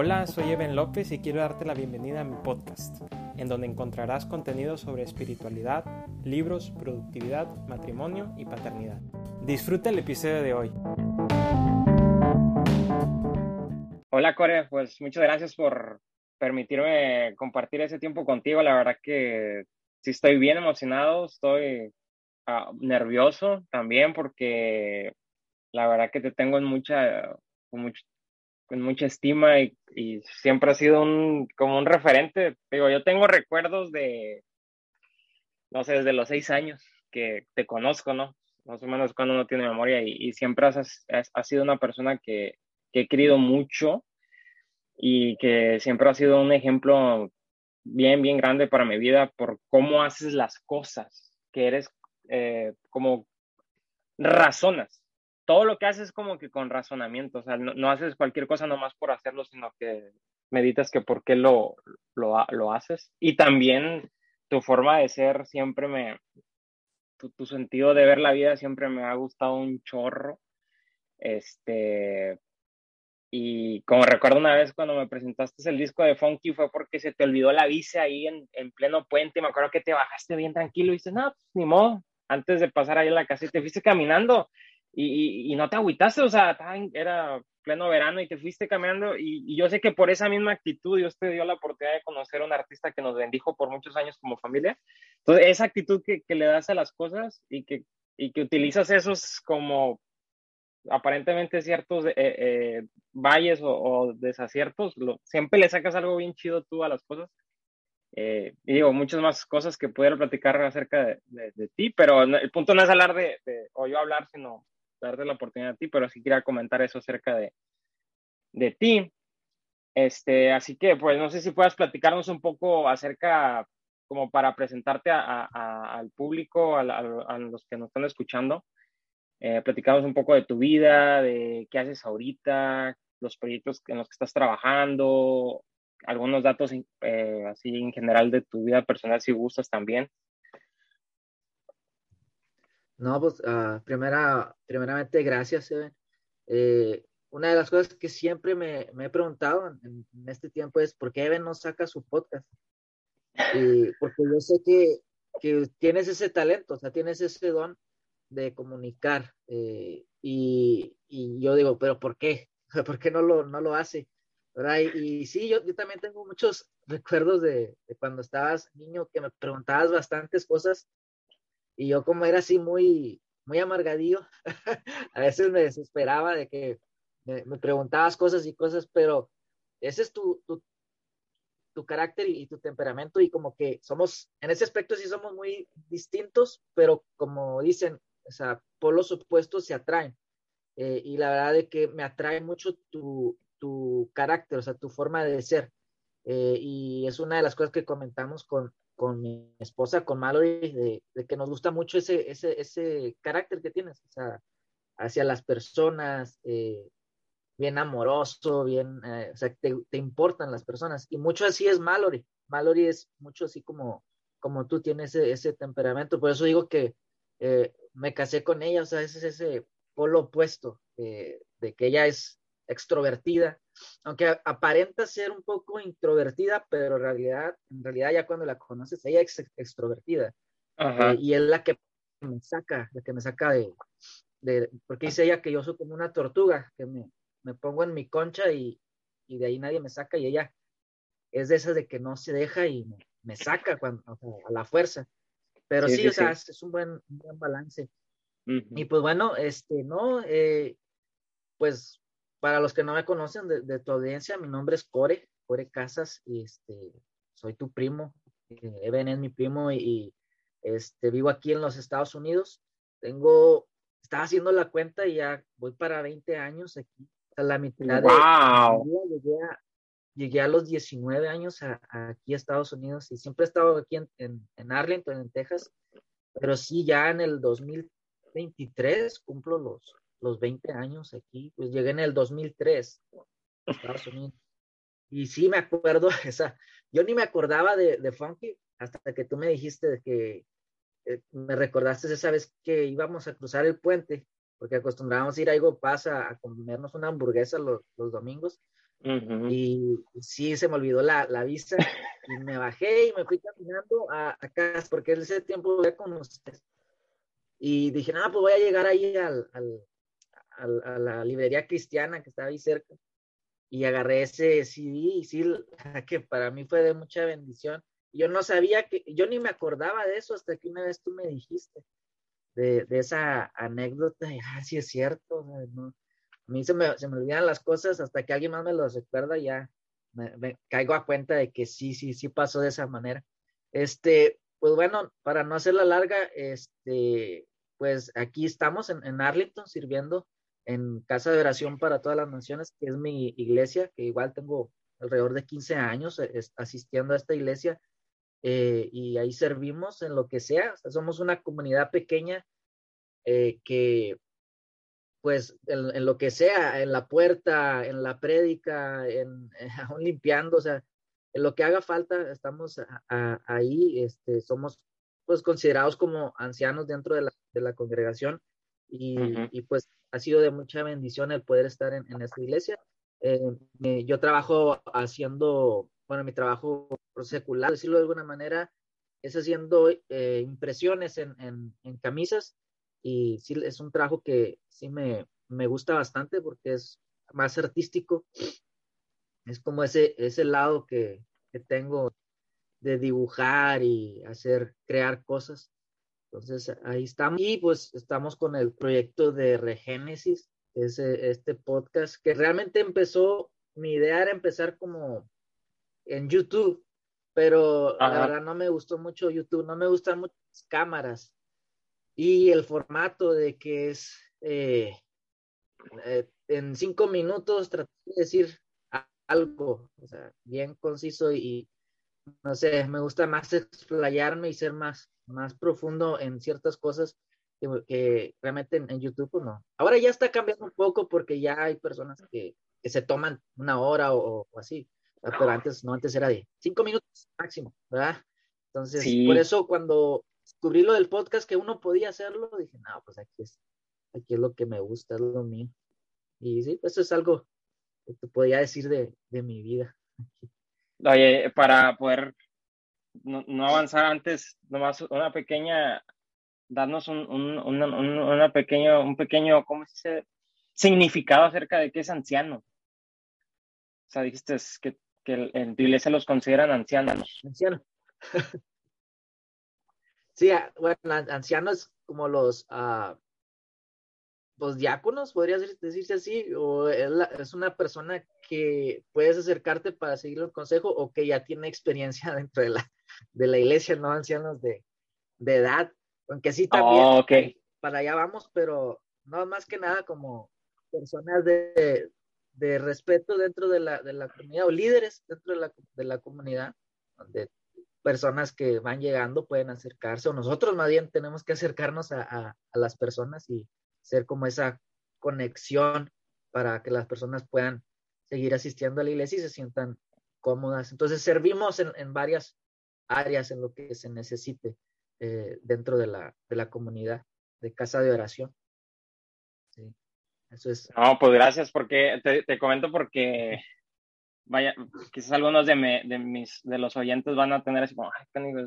Hola, soy Eben López y quiero darte la bienvenida a mi podcast, en donde encontrarás contenido sobre espiritualidad, libros, productividad, matrimonio y paternidad. Disfruta el episodio de hoy. Hola Core, pues muchas gracias por permitirme compartir ese tiempo contigo. La verdad que sí estoy bien emocionado, estoy ah, nervioso también porque la verdad que te tengo en mucha, mucho, con mucha estima y, siempre ha sido un, como un referente. Digo, yo tengo recuerdos de, no sé, desde los seis años que te conozco, ¿no? Más o menos cuando uno tiene memoria y, siempre has, sido una persona que, que, he querido mucho y que siempre ha sido un ejemplo bien, bien grande para mi vida por cómo haces las cosas, que eres eh, como razonas todo lo que haces como que con razonamiento, o sea, no, haces cualquier cosa nomás por hacerlo, sino que meditas que por qué lo, lo, lo haces. Y también tu forma de ser siempre me, tu, tu, sentido de ver la vida siempre me ha gustado un chorro. Este, y como recuerdo una vez cuando me presentaste el disco de Funky fue porque se te olvidó la bici ahí en, en pleno puente. Me acuerdo que te bajaste bien tranquilo y dices, no, pues, ni modo. Antes de pasar ahí a la casa y te fuiste caminando y, y, no te agüitaste, o sea, era pleno verano y te fuiste caminando y, y, yo sé que por esa misma actitud Dios te dio la oportunidad de conocer a un artista que nos bendijo por muchos años como familia. Entonces, esa actitud que, que le das a las cosas y que, y que utilizas esos como aparentemente ciertos eh, eh, valles o, o desaciertos, lo, siempre le sacas algo bien chido tú a las cosas. Eh, y digo, muchas más cosas que pudiera platicar acerca de, de, de ti, pero el punto no es hablar de, de, o yo hablar, sino darte la oportunidad a ti, pero sí quería comentar eso acerca de, de ti. Este, así que, pues, no sé si puedas platicarnos un poco acerca, como para presentarte al público, a, los que nos están escuchando, eh, platicarnos un poco de tu vida, de qué haces ahorita, los proyectos en los que estás trabajando, algunos datos eh, así en general de tu vida personal, si gustas también. No, pues uh, primera, primeramente gracias, eh, una de las cosas que siempre me, me he preguntado en, en, este tiempo es por qué Eben no saca su podcast. Y porque yo sé que, que tienes ese talento, o sea, tienes ese don de comunicar. Eh, y, y, yo digo, pero ¿por qué? ¿Por qué no lo, no lo hace? Y, y sí, yo, yo, también tengo muchos recuerdos de, de, cuando estabas niño que me preguntabas bastantes cosas y yo como era así muy, muy amargadillo, a veces me desesperaba de que me, me, preguntabas cosas y cosas, pero ese es tu, tu, tu carácter y, tu temperamento y como que somos, en ese aspecto sí somos muy distintos, pero como dicen, o sea, polos opuestos se atraen. Eh, y la verdad de que me atrae mucho tu, tu carácter, o sea, tu forma de ser. Eh, y es una de las cosas que comentamos con, con mi esposa, con Mallory, de, de, que nos gusta mucho ese, ese, ese carácter que tienes, o sea, hacia las personas, eh, bien amoroso, bien, eh, o sea, te, te, importan las personas. Y mucho así es Mallory. Mallory es mucho así como, como tú tienes ese, ese temperamento. Por eso digo que eh, me casé con ella, o sea, es ese polo opuesto, de que ella es extrovertida, aunque aparenta ser un poco introvertida, pero en realidad, en realidad ya cuando la conoces, ella es extrovertida. Eh, y es la que me saca, la que me saca de, de, porque dice ella que yo soy como una tortuga, que me, me pongo en mi concha y, y, de ahí nadie me saca y ella es de esas de que no se deja y me, me saca cuando, o sea, a la fuerza. Pero sí, sí, sí o sea, es un buen, un buen balance. Uh -huh. Y pues bueno, este, no, eh, pues para los que no me conocen de, de, tu audiencia, mi nombre es Core, Core Casas, y este, soy tu primo, eh, Eben es mi primo y, este, vivo aquí en los Estados Unidos. Tengo, estaba haciendo la cuenta y ya voy para 20 años aquí. A la mitad wow. de llegué a, llegué a los 19 años a, a aquí a Estados Unidos y siempre he estado aquí en, en, en Arlington, en Texas, pero sí, ya en el 2023 cumplo los, los 20 años aquí, pues llegué en el 2003 a Estados Unidos. Y sí me acuerdo, esa, yo ni me acordaba de, de Funky hasta que tú me dijiste de que eh, me recordaste esa vez que íbamos a cruzar el puente, porque acostumbrábamos ir a Igo Paz a, a comernos una hamburguesa los, los, domingos. Y sí, se me olvidó la, la visa y me bajé y me fui caminando a, a casa porque en ese tiempo vivía con ustedes. Y dije, nada, pues voy a llegar ahí al, al, a la librería cristiana que estaba ahí cerca y agarré ese CD y sí, que para mí fue de mucha bendición. Yo no sabía que, yo ni me acordaba de eso hasta que una vez tú me dijiste de, de esa anécdota y, ah, sí es cierto, no, a mí se me, se me olvidan las cosas hasta que alguien más me lo recuerda ya me, caigo a cuenta de que sí, sí, sí pasó de esa manera. Este, pues bueno, para no hacerla larga, este, pues aquí estamos en, en Arlington sirviendo en Casa de Oración para todas las naciones, que es mi iglesia, que igual tengo alrededor de 15 años eh, asistiendo a esta iglesia eh, y ahí servimos en lo que sea. somos una comunidad pequeña eh, que, pues, en, lo que sea, en la puerta, en la prédica, en, aún limpiando, o sea, en lo que haga falta, estamos ahí, este, somos pues considerados como ancianos dentro de la, de la congregación y, y, pues ha sido de mucha bendición el poder estar en, esta iglesia. Eh, yo trabajo haciendo, bueno, mi trabajo secular, decirlo de alguna manera, es haciendo eh, impresiones en, en, en, camisas y sí es un trabajo que sí me, me gusta bastante porque es más artístico. Es como ese, ese lado que, que tengo de dibujar y hacer, crear cosas. Entonces ahí estamos. Y pues estamos con el proyecto de Regénesis, es este podcast que realmente empezó, mi idea era empezar como en YouTube, pero la verdad no me gustó mucho YouTube, no me gustan mucho las cámaras y el formato de que es eh, eh, en cinco minutos tratar de decir algo, o sea, bien conciso y no sé, me gusta más explayarme y ser más más profundo en ciertas cosas que, realmente en, YouTube pues, no. Ahora ya está cambiando un poco porque ya hay personas que, que se toman una hora o, así, pero antes no, antes era de cinco minutos máximo, ¿verdad? Entonces, por eso cuando descubrí lo del podcast que uno podía hacerlo, dije, no, pues aquí es, aquí es lo que me gusta, es lo mío. Y sí, eso es algo que te podía decir de, de mi vida. Oye, para poder no, avanzar antes, nomás una pequeña, darnos un, un, una, pequeño, un pequeño, ¿cómo se dice? Significado acerca de qué es anciano. O sea, dijiste que, que en tu iglesia los consideran ancianos. Anciano. sí, ah, bueno, ancianos como los, uh, los diáconos, podría decirse así, o es, una persona que puedes acercarte para seguir el consejo o que ya tiene experiencia dentro de la, de la iglesia, no ancianos de, de edad, aunque sí también oh, para allá vamos, pero no más que nada como personas de, de respeto dentro de la, de la, comunidad o líderes dentro de la, de la comunidad, donde personas que van llegando pueden acercarse o nosotros más bien tenemos que acercarnos a, a, a las personas y ser como esa conexión para que las personas puedan seguir asistiendo a la iglesia y se sientan cómodas. Entonces servimos en, en varias áreas en lo que se necesite eh, dentro de la, de la comunidad de casa de oración. Sí, eso es. No, pues gracias, porque te, te comento porque vaya, quizás algunos de, de, mis, de los oyentes van a tener así como, ay,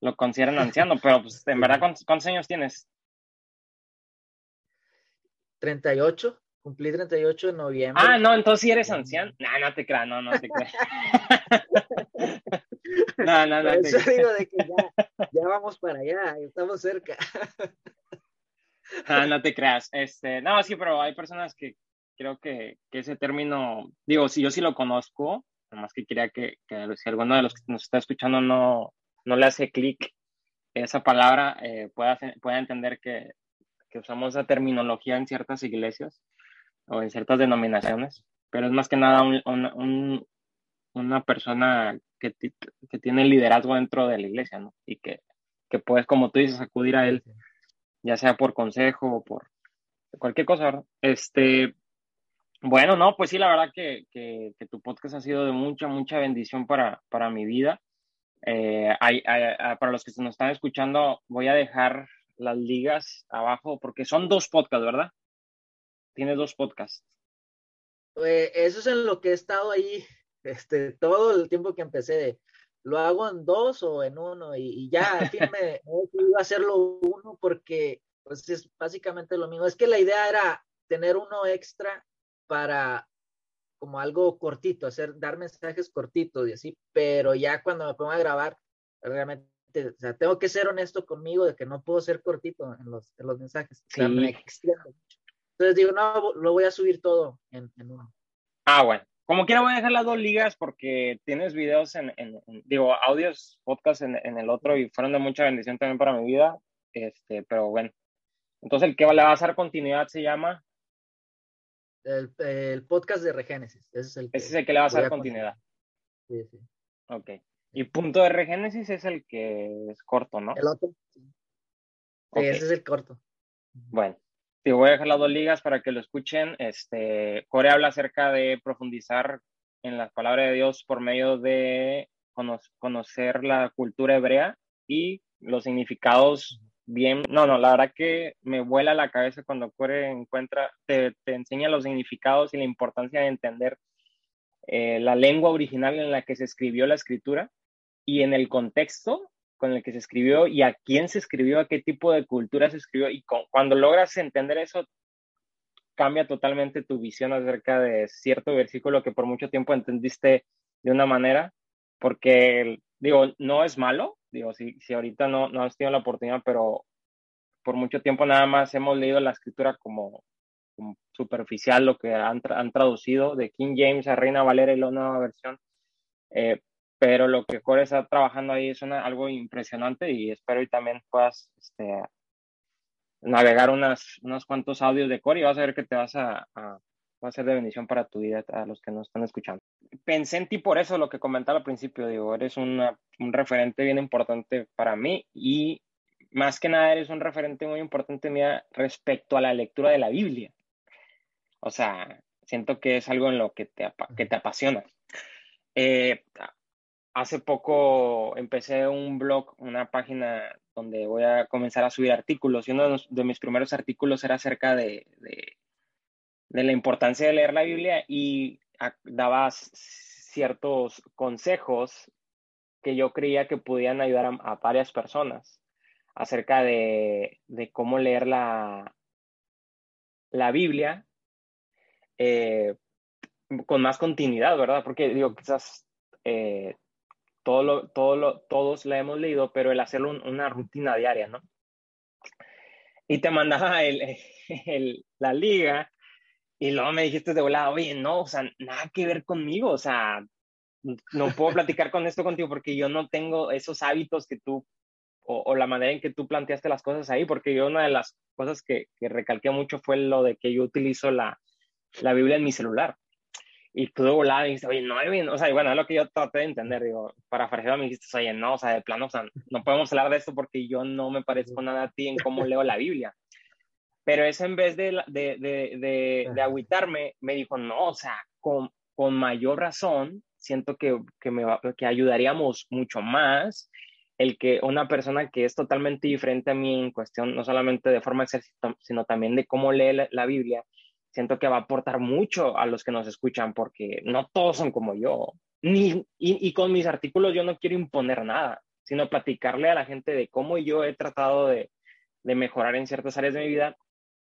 lo consideran anciano, pero pues en verdad, ¿cuántos, ¿cuántos, años tienes? 38, cumplí 38 en noviembre. Ah, no, entonces sí eres anciano. No, no te creas, no, no te creas. No, no, no. eso digo de que ya, ya vamos para allá, estamos cerca. Ah, no te creas. Este, no, sí, pero hay personas que creo que, que ese término, digo, si yo sí lo conozco, nomás que quería que, que, si alguno de los que nos está escuchando no, no le hace clic esa palabra, eh, pueda, pueda entender que, que usamos esa terminología en ciertas iglesias o en ciertas denominaciones, pero es más que nada un, un, una persona que, que, tiene liderazgo dentro de la iglesia, ¿no? Y que, que puedes, como tú dices, acudir a él, ya sea por consejo o por cualquier cosa, ¿verdad? Este, bueno, no, pues sí, la verdad que, que, que tu podcast ha sido de mucha, mucha bendición para, para mi vida. Eh, hay, para los que nos están escuchando, voy a dejar las ligas abajo porque son dos podcasts, ¿verdad? Tienes dos podcasts. Eh, eso es en lo que he estado ahí este, todo el tiempo que empecé. Lo hago en dos o en uno y, ya al fin me, iba a hacerlo uno porque pues es básicamente lo mismo. Es que la idea era tener uno extra para como algo cortito, hacer, dar mensajes cortitos y así, pero ya cuando me pongo a grabar, realmente, o sea, tengo que ser honesto conmigo de que no puedo ser cortito en los, en los mensajes. Entonces digo, no, lo voy a subir todo en, uno. Ah, bueno. Como quiera voy a dejar las dos ligas porque tienes videos en, en, digo, audios, podcast en, en, el otro y fueron de mucha bendición también para mi vida. Este, pero bueno. Entonces el que le va a hacer continuidad se llama el, el, podcast de Regénesis. Ese es el que, Ese es el que le va a dar continuidad. Sí, sí. Ok. Y punto de Regénesis es el que es corto, ¿no? El otro. Sí, ese es el corto. Bueno, te voy a dejar las dos ligas para que lo escuchen. Este, Core habla acerca de profundizar en las palabras de Dios por medio de conocer la cultura hebrea y los significados bien, no, no, la verdad que me vuela la cabeza cuando Core encuentra, te, te enseña los significados y la importancia de entender eh, la lengua original en la que se escribió la escritura y en el contexto con el que se escribió y a quién se escribió, a qué tipo de cultura se escribió y cuando logras entender eso cambia totalmente tu visión acerca de cierto versículo que por mucho tiempo entendiste de una manera, porque digo, no es malo, digo, si, si ahorita no, no has tenido la oportunidad, pero por mucho tiempo nada más hemos leído la escritura como, superficial, lo que han, han, traducido de King James a Reina Valera y la nueva versión. Eh, pero lo que Core está trabajando ahí es algo impresionante y espero y también puedas este, navegar unas, unos cuantos audios de Core y vas a ver que te vas a, a, va a ser de bendición para tu vida a los que nos están escuchando. Pensé en ti por eso, lo que comentaba al principio, digo, eres un referente bien importante para mí y más que nada eres un referente muy importante mía respecto a la lectura de la Biblia. O sea, siento que es algo en lo que te, que te apasiona. Eh, hace poco empecé un blog, una página donde voy a comenzar a subir artículos y uno de, mis primeros artículos era acerca de, la importancia de leer la Biblia y daba ciertos consejos que yo creía que podían ayudar a, varias personas acerca de, cómo leer la, la Biblia eh, con más continuidad, ¿verdad? Porque digo, quizás eh, todo lo, todo todos la hemos leído, pero el hacerlo una rutina diaria, ¿no? Y te mandaba el, la liga y luego me dijiste de volada, oye, no, o sea, nada que ver conmigo, o sea, no puedo platicar con esto contigo porque yo no tengo esos hábitos que tú, o, la manera en que tú planteaste las cosas ahí, porque yo una de las cosas que, que recalqué mucho fue lo de que yo utilizo la, la Biblia en mi celular. Y tú de volada dijiste, oye, no, o sea, y bueno, es lo que yo traté de entender, digo, para parafraseado me dijiste, oye, no, o sea, de plano, o sea, no podemos hablar de esto porque yo no me parezco nada a ti en cómo leo la Biblia. Pero eso en vez de, de, de, de, agüitarme, me dijo, no, o sea, con, con mayor razón, siento que, que, me que ayudaríamos mucho más el que una persona que es totalmente diferente a mí en cuestión, no solamente de forma de sino también de cómo lee la, la, Biblia, siento que va a aportar mucho a los que nos escuchan, porque no todos son como yo. Ni, y, y con mis artículos yo no quiero imponer nada, sino platicarle a la gente de cómo yo he tratado de, de mejorar en ciertas áreas de mi vida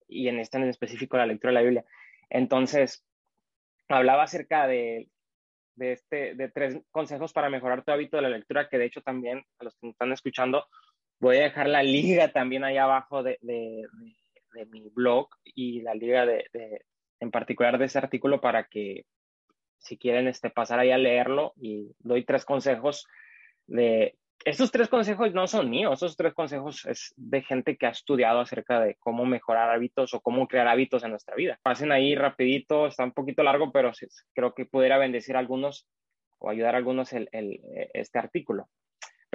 y en este en específico la lectura de la Biblia. Entonces, hablaba acerca de, de, este, de tres consejos para mejorar tu hábito de la lectura, que de hecho también a los que me están escuchando, voy a dejar la liga también ahí abajo de, de mi blog y la liga de, en particular de ese artículo para que si quieren este, pasar ahí a leerlo y doy tres consejos de estos tres consejos no son míos, estos tres consejos es de gente que ha estudiado acerca de cómo mejorar hábitos o cómo crear hábitos en nuestra vida. Pasen ahí rapidito, está un poquito largo, pero creo que pudiera bendecir a algunos o ayudar a algunos el, el, este artículo.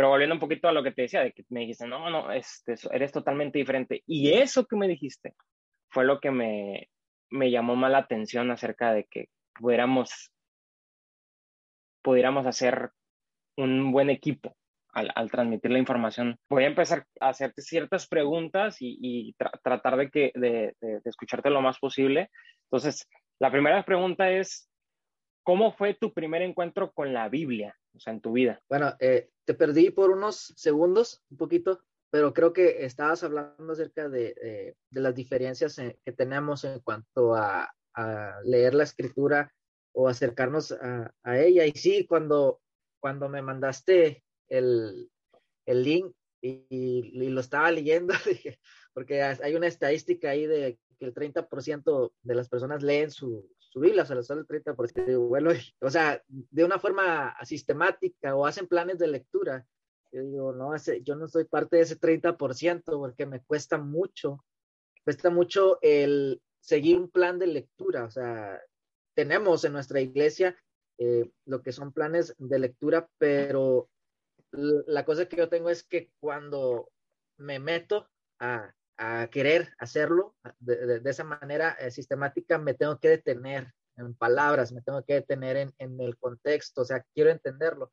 Pero volviendo un poquito a lo que te decía, de que me dijiste, no, no, este, eres totalmente diferente. Y eso que me dijiste fue lo que me, me llamó más la atención acerca de que pudiéramos, pudiéramos hacer un buen equipo al, transmitir la información. Voy a empezar a hacerte ciertas preguntas y, tratar de, que, de, escucharte lo más posible. Entonces, La primera pregunta es, ¿cómo fue tu primer encuentro con la Biblia, o sea, en tu vida? Bueno, eh, te perdí por unos segundos, un poquito, pero creo que estabas hablando acerca de, de las diferencias que tenemos en cuanto a, a, leer la escritura o acercarnos a, a, ella. Y sí, cuando, cuando me mandaste el, el link y, y, lo estaba leyendo, porque hay una estadística ahí de que el 30% de las personas leen su, su Biblia, o sea, solo el 30%. Bueno, o sea, de una forma sistemática o hacen planes de lectura. Yo digo, no, yo no soy parte de ese 30% porque me cuesta mucho, cuesta mucho el seguir un plan de lectura. O sea, tenemos en nuestra iglesia eh, lo que son planes de lectura, pero la cosa que yo tengo es que cuando me meto a, a querer hacerlo de, de, esa manera eh, sistemática, me tengo que detener en palabras, me tengo que detener en, en, el contexto, o sea, quiero entenderlo.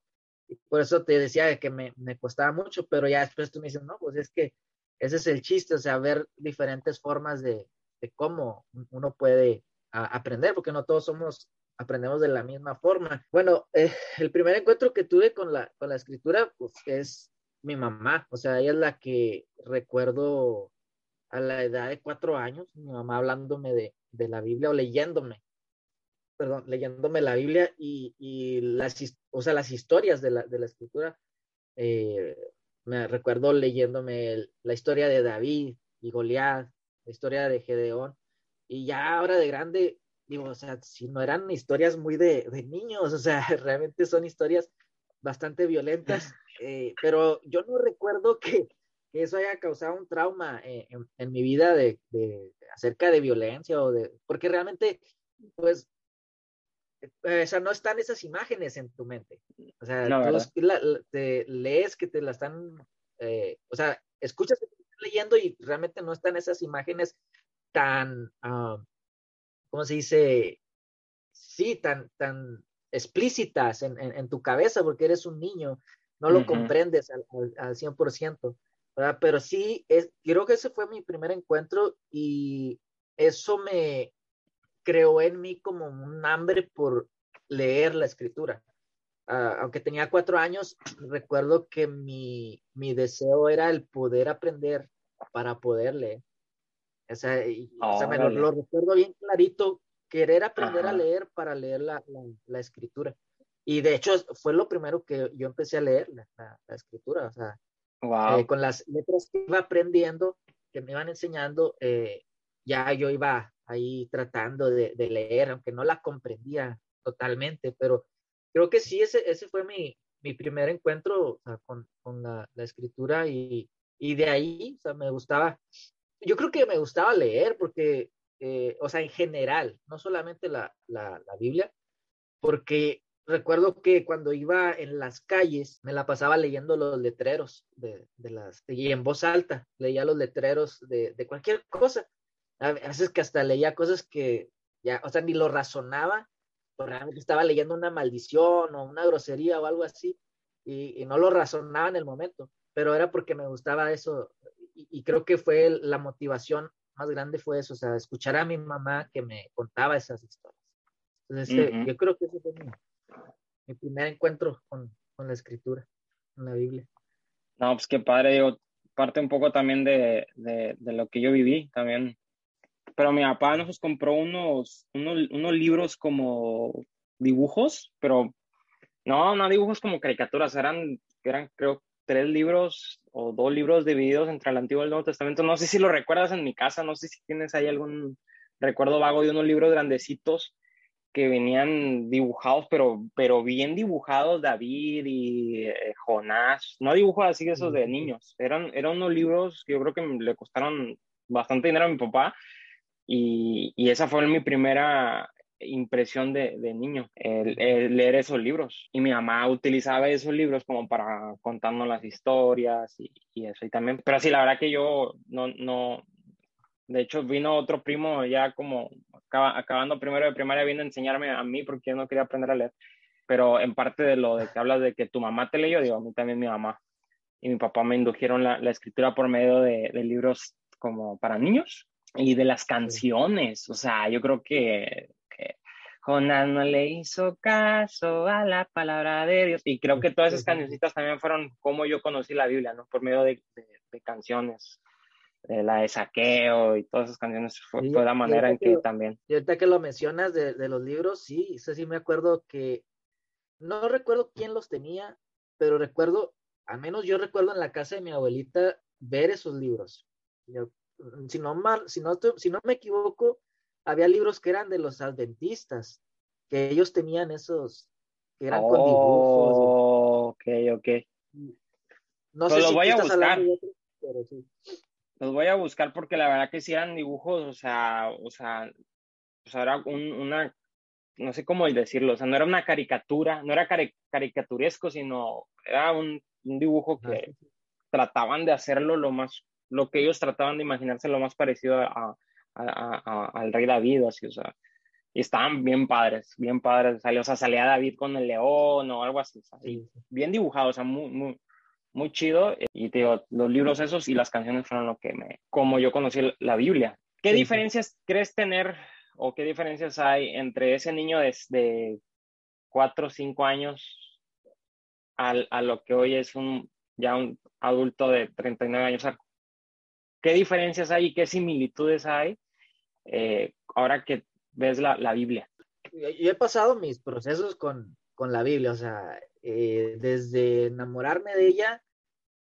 Y por eso te decía que me, me, costaba mucho, pero ya después tú me dices, no, pues es que ese es el chiste, o sea, ver diferentes formas de, de cómo uno puede a, aprender, porque no todos somos aprendemos de la misma forma. Bueno, eh, el primer encuentro que tuve con la, con la escritura pues, es mi mamá, o sea, ella es la que recuerdo a la edad de cuatro años, mi mamá hablándome de, de la Biblia o leyéndome, perdón, leyéndome la Biblia y, y las, o sea, las historias de la, de la escritura. Eh, me recuerdo leyéndome el, la historia de David y Goliat, la historia de Gedeón, y ya ahora de grande digo, o sea, si no eran historias muy de, de niños, o sea, realmente son historias bastante violentas, eh, pero yo no recuerdo que, que, eso haya causado un trauma eh, en, en, mi vida de, de, acerca de violencia o de, porque realmente, pues, eh, o sea, no están esas imágenes en tu mente. O sea, no, tú la, te lees que te la están, eh, o sea, escuchas que te están leyendo y realmente no están esas imágenes tan, uh, ¿cómo se dice? Sí, tan, tan explícitas en, en, en tu cabeza porque eres un niño, no lo uh -huh. comprendes al, al, al 100%, ¿verdad? Pero sí, es, creo que ese fue mi primer encuentro y eso me creó en mí como un hambre por leer la escritura. Uh, aunque tenía cuatro años, recuerdo que mi, mi, deseo era el poder aprender para poder leer. O sea, y, oh, o sea me lo, lo, recuerdo bien clarito, querer aprender Ajá. a leer para leer la, la, la, escritura. Y de hecho fue lo primero que yo empecé a leer, la, la escritura. O sea, eh, con las letras que iba aprendiendo, que me iban enseñando, eh, ya yo iba ahí tratando de, leer, aunque no la comprendía totalmente, pero creo que sí, ese, ese fue mi, mi primer encuentro con, con la, escritura y, y de ahí, me gustaba yo creo que me gustaba leer porque, eh, o sea, en general, no solamente la, la, la, Biblia, porque recuerdo que cuando iba en las calles me la pasaba leyendo los letreros de, de las, y en voz alta, leía los letreros de, de cualquier cosa. A veces que hasta leía cosas que ya, o sea, ni lo razonaba, realmente estaba leyendo una maldición o una grosería o algo así, y, y no lo razonaba en el momento, pero era porque me gustaba eso, y, creo que fue la motivación más grande fue eso, o sea, escuchar a mi mamá que me contaba esas historias. Entonces, uh -huh. yo creo que ese fue mi, mi primer encuentro con, la escritura, con la Biblia. No, pues qué padre, digo, parte un poco también de, de, de lo que yo viví también. Pero mi papá nos compró unos, unos, unos libros como dibujos, pero no, no dibujos como caricaturas, eran, eran creo tres libros o dos libros divididos entre el Antiguo y el Nuevo Testamento. No sé si lo recuerdas en mi casa, no sé si tienes ahí algún recuerdo vago de unos libros grandecitos que venían dibujados, pero, pero bien dibujados, David y eh, Jonás, no dibujos así esos de niños, eran, eran unos libros que yo creo que le costaron bastante dinero a mi papá. Y, y esa fue mi primera impresión de, de niño, el, el, leer esos libros. Y mi mamá utilizaba esos libros como para contarnos las historias y, y, eso. Y también, pero sí, la verdad que yo no, no, de hecho vino otro primo ya como acaba, acabando primero de primaria, vino a enseñarme a mí porque yo no quería aprender a leer. Pero en parte de lo de que hablas de que tu mamá te leyó, digo, a mí también mi mamá y mi papá me indujeron la, la escritura por medio de, de libros como para niños y de las canciones. O sea, yo creo que Jonás no le hizo caso a la palabra de Dios. Y creo que todas esas cancioncitas también fueron como yo conocí la Biblia, ¿no? Por medio de, canciones, de la de saqueo y todas esas canciones fue, la manera en que, también. Y ahorita que lo mencionas de, de los libros, sí, eso sí me acuerdo que no recuerdo quién los tenía, pero recuerdo, al menos yo recuerdo en la casa de mi abuelita ver esos libros. si no mal, si no, si no me equivoco, había libros que eran de los adventistas, que ellos tenían esos, que eran con dibujos. Ok, ok. No sé si voy a buscar. pero sí. Los voy a buscar porque la verdad que sí eran dibujos, o sea, o sea, o sea era una, no sé cómo decirlo, o sea, no era una caricatura, no era caricaturesco, sino era un, dibujo ah, que trataban de hacerlo lo más, lo que ellos trataban de imaginarse lo más parecido a, al rey David, así, o sea, y estaban bien padres, bien padres, o sea, salía David con el león o algo así, bien dibujado, o sea, muy, muy, muy chido, y te digo, los libros esos y las canciones fueron lo que me, como yo conocí la Biblia. ¿Qué diferencias crees tener o qué diferencias hay entre ese niño de, de 4 o 5 años a lo que hoy es un ya un adulto de 39 años? ¿Qué diferencias hay y qué similitudes hay eh, ahora que ves la, la, Biblia? Yo he pasado mis procesos con, con la Biblia, o sea, eh, desde enamorarme de ella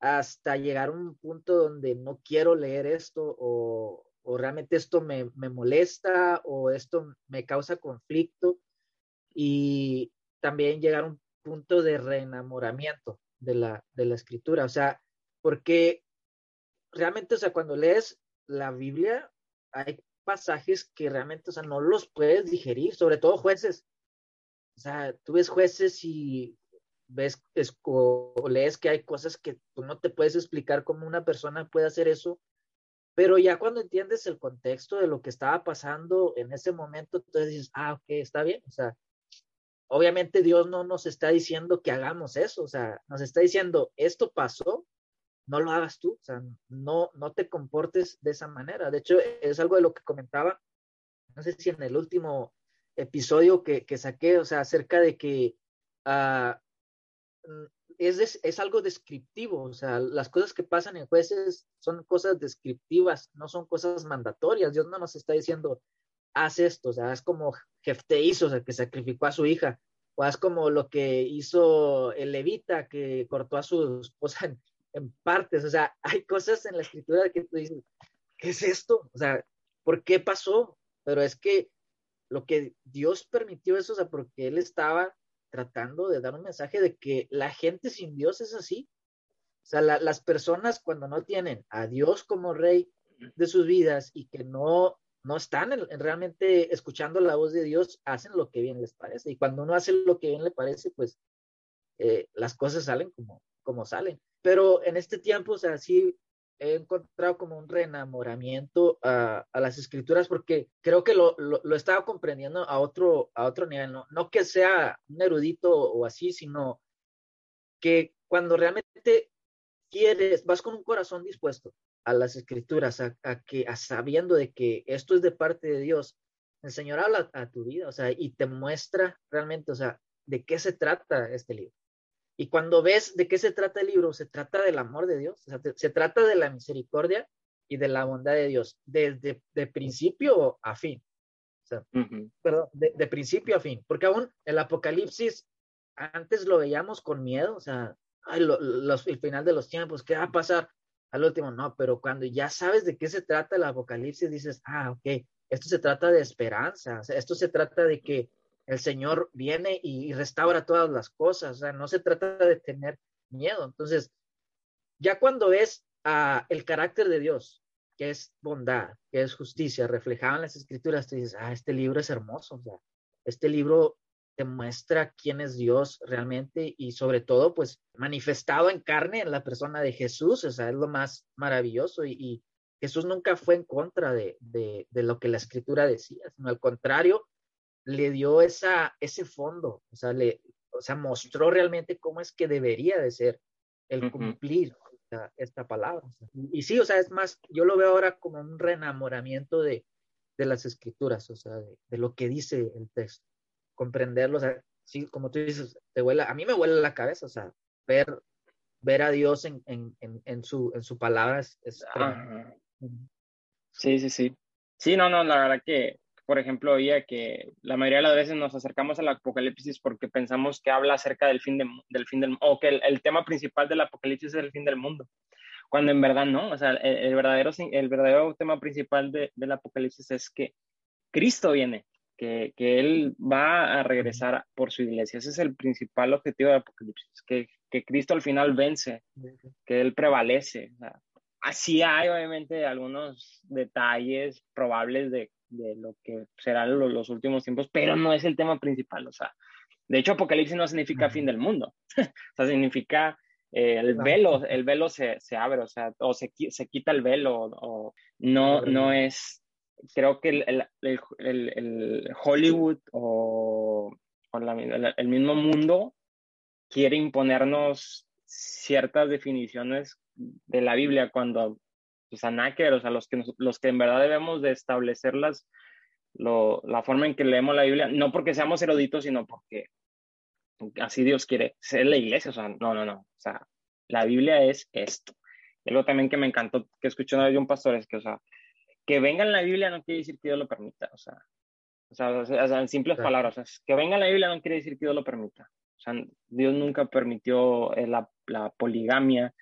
hasta llegar a un punto donde no quiero leer esto o, o realmente esto me, me, molesta o esto me causa conflicto y también llegar a un punto de reenamoramiento de la, de la escritura, o sea, porque realmente, o sea, cuando lees la Biblia, hay pasajes que realmente, o sea, no los puedes digerir, sobre todo jueces. O sea, tú ves jueces y ves o lees que hay cosas que tú no te puedes explicar cómo una persona puede hacer eso, pero ya cuando entiendes el contexto de lo que estaba pasando en ese momento, entonces dices, ah, ok, está bien, o sea, obviamente Dios no nos está diciendo que hagamos eso, o sea, nos está diciendo, esto pasó, no lo hagas tú, o sea, no, no te comportes de esa manera. De hecho, es algo de lo que comentaba, no sé si en el último episodio que, que saqué, o sea, acerca de que uh, es, es algo descriptivo, o sea, las cosas que pasan en jueces son cosas descriptivas, no son cosas mandatorias. Dios no nos está diciendo, haz esto, o sea, es como Jefte hizo, o sea, que sacrificó a su hija, o haz como lo que hizo el levita, que cortó a su esposa en, en partes, o sea, hay cosas en la escritura que tú dices, ¿qué es esto? O sea, ¿por qué pasó? Pero es que lo que Dios permitió eso, o sea, porque Él estaba tratando de dar un mensaje de que la gente sin Dios es así. O sea, las personas cuando no tienen a Dios como rey de sus vidas y que no, no están realmente escuchando la voz de Dios, hacen lo que bien les parece. Y cuando uno hace lo que bien le parece, pues eh, las cosas salen como, como salen. Pero en este tiempo, o sea, sí he encontrado como un reenamoramiento a, las escrituras porque creo que lo, lo, lo, estaba comprendiendo a otro, a otro nivel, ¿no? no que sea un erudito o así, sino que cuando realmente quieres, vas con un corazón dispuesto a las escrituras, a, a que, a sabiendo de que esto es de parte de Dios, el Señor habla a tu vida, o sea, y te muestra realmente, o sea, de qué se trata este libro. Y cuando ves de qué se trata el libro, se trata del amor de Dios, se trata de la misericordia y de la bondad de Dios, desde de principio a fin. Perdón, de, principio a fin, porque aún el Apocalipsis antes lo veíamos con miedo, o sea, el final de los tiempos, ¿qué va a pasar? Al último, no, pero cuando ya sabes de qué se trata el Apocalipsis, dices, ah, ok, esto se trata de esperanza, esto se trata de que el Señor viene y restaura todas las cosas, o sea, no se trata de tener miedo. Entonces, ya cuando ves a el carácter de Dios, que es bondad, que es justicia, reflejado en las escrituras, te dices, ah, este libro es hermoso, o sea, este libro te muestra quién es Dios realmente y sobre todo, pues, manifestado en carne en la persona de Jesús, o sea, es lo más maravilloso y, Jesús nunca fue en contra de, de, lo que la escritura decía, sino al contrario, le dio esa, ese fondo, o sea, le, o sea, mostró realmente cómo es que debería de ser el cumplir esta, palabra. y, sí, o sea, es más, yo lo veo ahora como un reenamoramiento de, de las escrituras, o sea, de, lo que dice el texto. comprenderlo, o sea, sí, como tú dices, te vuela, a mí me vuela la cabeza, o sea, ver, ver a Dios en, en, en, su, en su palabra es... sí, sí, sí. Sí, no, no, la verdad que, por ejemplo, oía que la mayoría de las veces nos acercamos al Apocalipsis porque pensamos que habla acerca del fin, de, del fin del o que el, tema principal del Apocalipsis es el fin del mundo, cuando en verdad no, o sea, el, verdadero, el verdadero tema principal de, del Apocalipsis es que Cristo viene, que, que, Él va a regresar por su iglesia. Ese es el principal objetivo del Apocalipsis, que, que Cristo al final vence, que Él prevalece. así hay obviamente algunos detalles probables de, de lo que serán los, últimos tiempos, pero no es el tema principal. O sea, de hecho, Apocalipsis no significa fin del mundo, o sea, significa eh, el velo, el velo se, se, abre, o sea, o se, se quita el velo, o no, no es creo que el, el, el, Hollywood o, el mismo mundo quiere imponernos ciertas definiciones de la Biblia cuando anáqueros, a los que, los que en verdad debemos de establecerlas, lo, la forma en que leemos la Biblia, no porque seamos eruditos, sino porque así Dios quiere ser la iglesia, o sea, no, no, no, o sea, la Biblia es esto. Y algo también que me encantó, que escuché una vez de un pastor, es que, o sea, que venga en la Biblia no quiere decir que Dios lo permita, o sea, o sea, en simples palabras, o sea, que venga en la Biblia no quiere decir que Dios lo permita. O sea, Dios nunca permitió eh, la, la poligamia,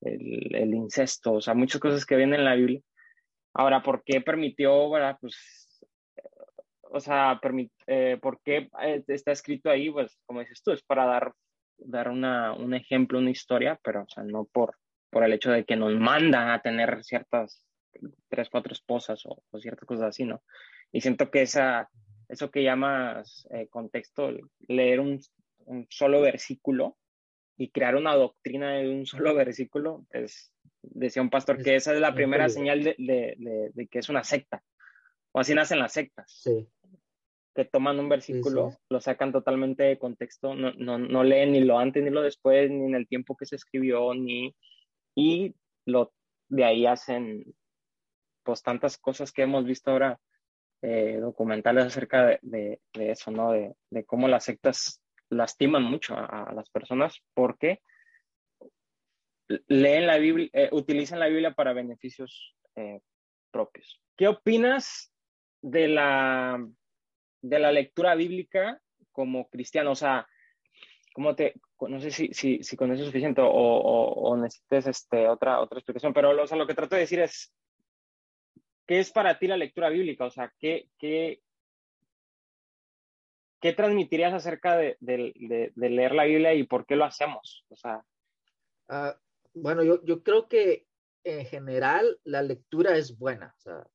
el, incesto, o sea, muchas cosas que vienen en la Biblia. Ahora, ¿por qué permitió? Pues, o sea, eh, ¿por qué eh, está escrito ahí? Pues, como dices tú, es para dar, dar una, un ejemplo, una historia, pero, o sea, no por, por el hecho de que nos mandan a tener ciertas tres, cuatro esposas o, ciertas cosas así, ¿no? Y siento que esa, eso que llamas eh, contexto, leer un, solo versículo y crear una doctrina de un solo versículo, pues decía un pastor que esa es la primera señal de, de, de, que es una secta. O así nacen las sectas. Sí. Que toman un versículo, lo sacan totalmente de contexto, no, no, no leen ni lo antes ni lo después, ni en el tiempo que se escribió, ni. Y lo, de ahí hacen pues tantas cosas que hemos visto ahora, eh, documentales acerca de, eso, ¿no? De, cómo las sectas lastiman mucho a, las personas porque leen la Biblia, eh, utilizan la Biblia para beneficios eh, propios. ¿Qué opinas de la, de la lectura bíblica como cristiano? O sea, ¿cómo te, no sé si, si, si con eso es suficiente o, o, necesites este, otra, otra explicación, pero lo, lo que trato de decir es, ¿qué es para ti la lectura bíblica? O sea, ¿qué, qué, qué transmitirías acerca de, leer la Biblia y por qué lo hacemos? O sea, ah, bueno, yo, yo creo que en general la lectura es buena. O sea,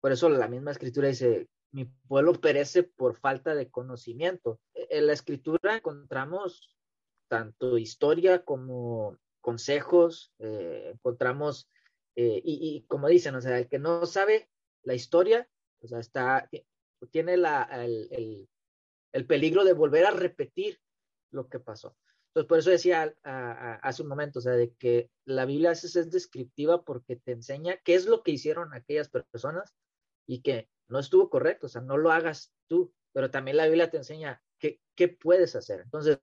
por eso la misma escritura dice, mi pueblo perece por falta de conocimiento. E, en la escritura encontramos tanto historia como consejos, eh, encontramos eh, y, como dicen, o sea, el que no sabe la historia, o sea, está, tiene la, el, el, peligro de volver a repetir lo que pasó. Entonces, por eso decía hace un momento, o sea, de que la Biblia es descriptiva porque te enseña qué es lo que hicieron aquellas personas y que no estuvo correcto, o sea, no lo hagas tú, pero también la Biblia te enseña qué, qué puedes hacer. Entonces,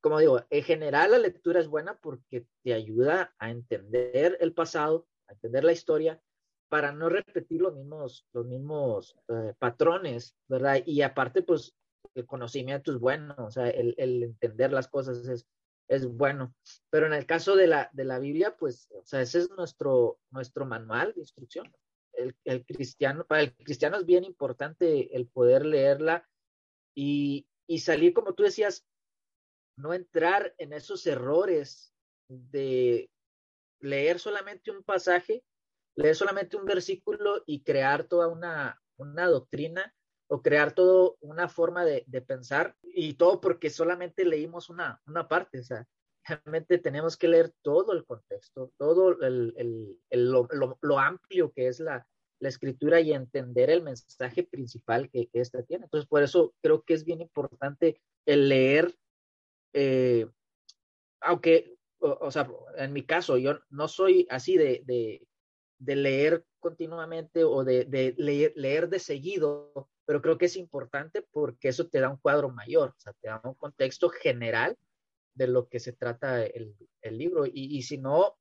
como digo, en general la lectura es buena porque te ayuda a entender el pasado, a entender la historia, para no repetir los mismos, los mismos eh, patrones, ¿verdad? Y aparte, pues, el conocimiento es bueno, o sea, el, entender las cosas es, es bueno. Pero en el caso de la, de la Biblia, pues, o sea, ese es nuestro, nuestro manual de instrucción. El, el cristiano, para el cristiano es bien importante el poder leerla y, y salir, como tú decías, no entrar en esos errores de leer solamente un pasaje, leer solamente un versículo y crear toda una, una doctrina o crear toda una forma de, pensar y todo porque solamente leímos una, una parte, o sea, realmente tenemos que leer todo el contexto, todo el, el, lo, lo, amplio que es la, la, escritura y entender el mensaje principal que, que esta tiene. Entonces, por eso creo que es bien importante el leer eh, aunque, o, sea, en mi caso, yo no soy así de, de, leer continuamente o de, de leer, de seguido, pero creo que es importante porque eso te da un cuadro mayor, o sea, te da un contexto general de lo que se trata el, el libro. Y, y, si no,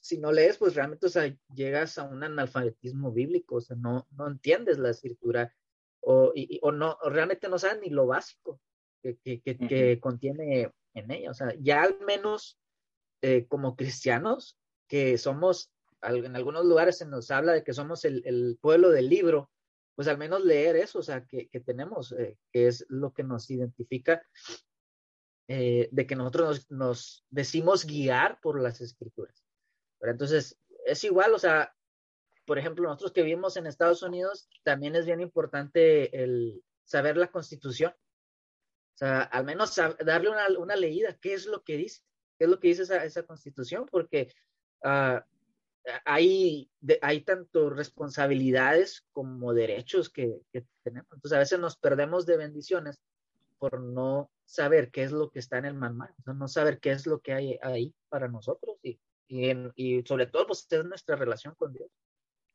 si no lees, pues realmente, o sea, llegas a un analfabetismo bíblico, o sea, no, no entiendes la escritura o, y, o no, realmente no sabes ni lo básico que, que, que, contiene en ella. O sea, ya al menos eh, como cristianos, que somos, en algunos lugares se nos habla de que somos el, el pueblo del libro, pues al menos leer eso, o sea, que, que tenemos, eh, que es lo que nos identifica, eh, de que nosotros nos, nos, decimos guiar por las escrituras. Pero entonces, es igual, o sea, por ejemplo, nosotros que vivimos en Estados Unidos, también es bien importante el saber la constitución. O sea, al menos darle una, una leída, qué es lo que dice, qué es lo que dice esa, esa constitución, porque uh, hay, de, hay tanto responsabilidades como derechos que, que, tenemos. Entonces, a veces nos perdemos de bendiciones por no saber qué es lo que está en el manual, no saber qué es lo que hay ahí para nosotros y, y, en, y sobre todo, pues, es nuestra relación con Dios.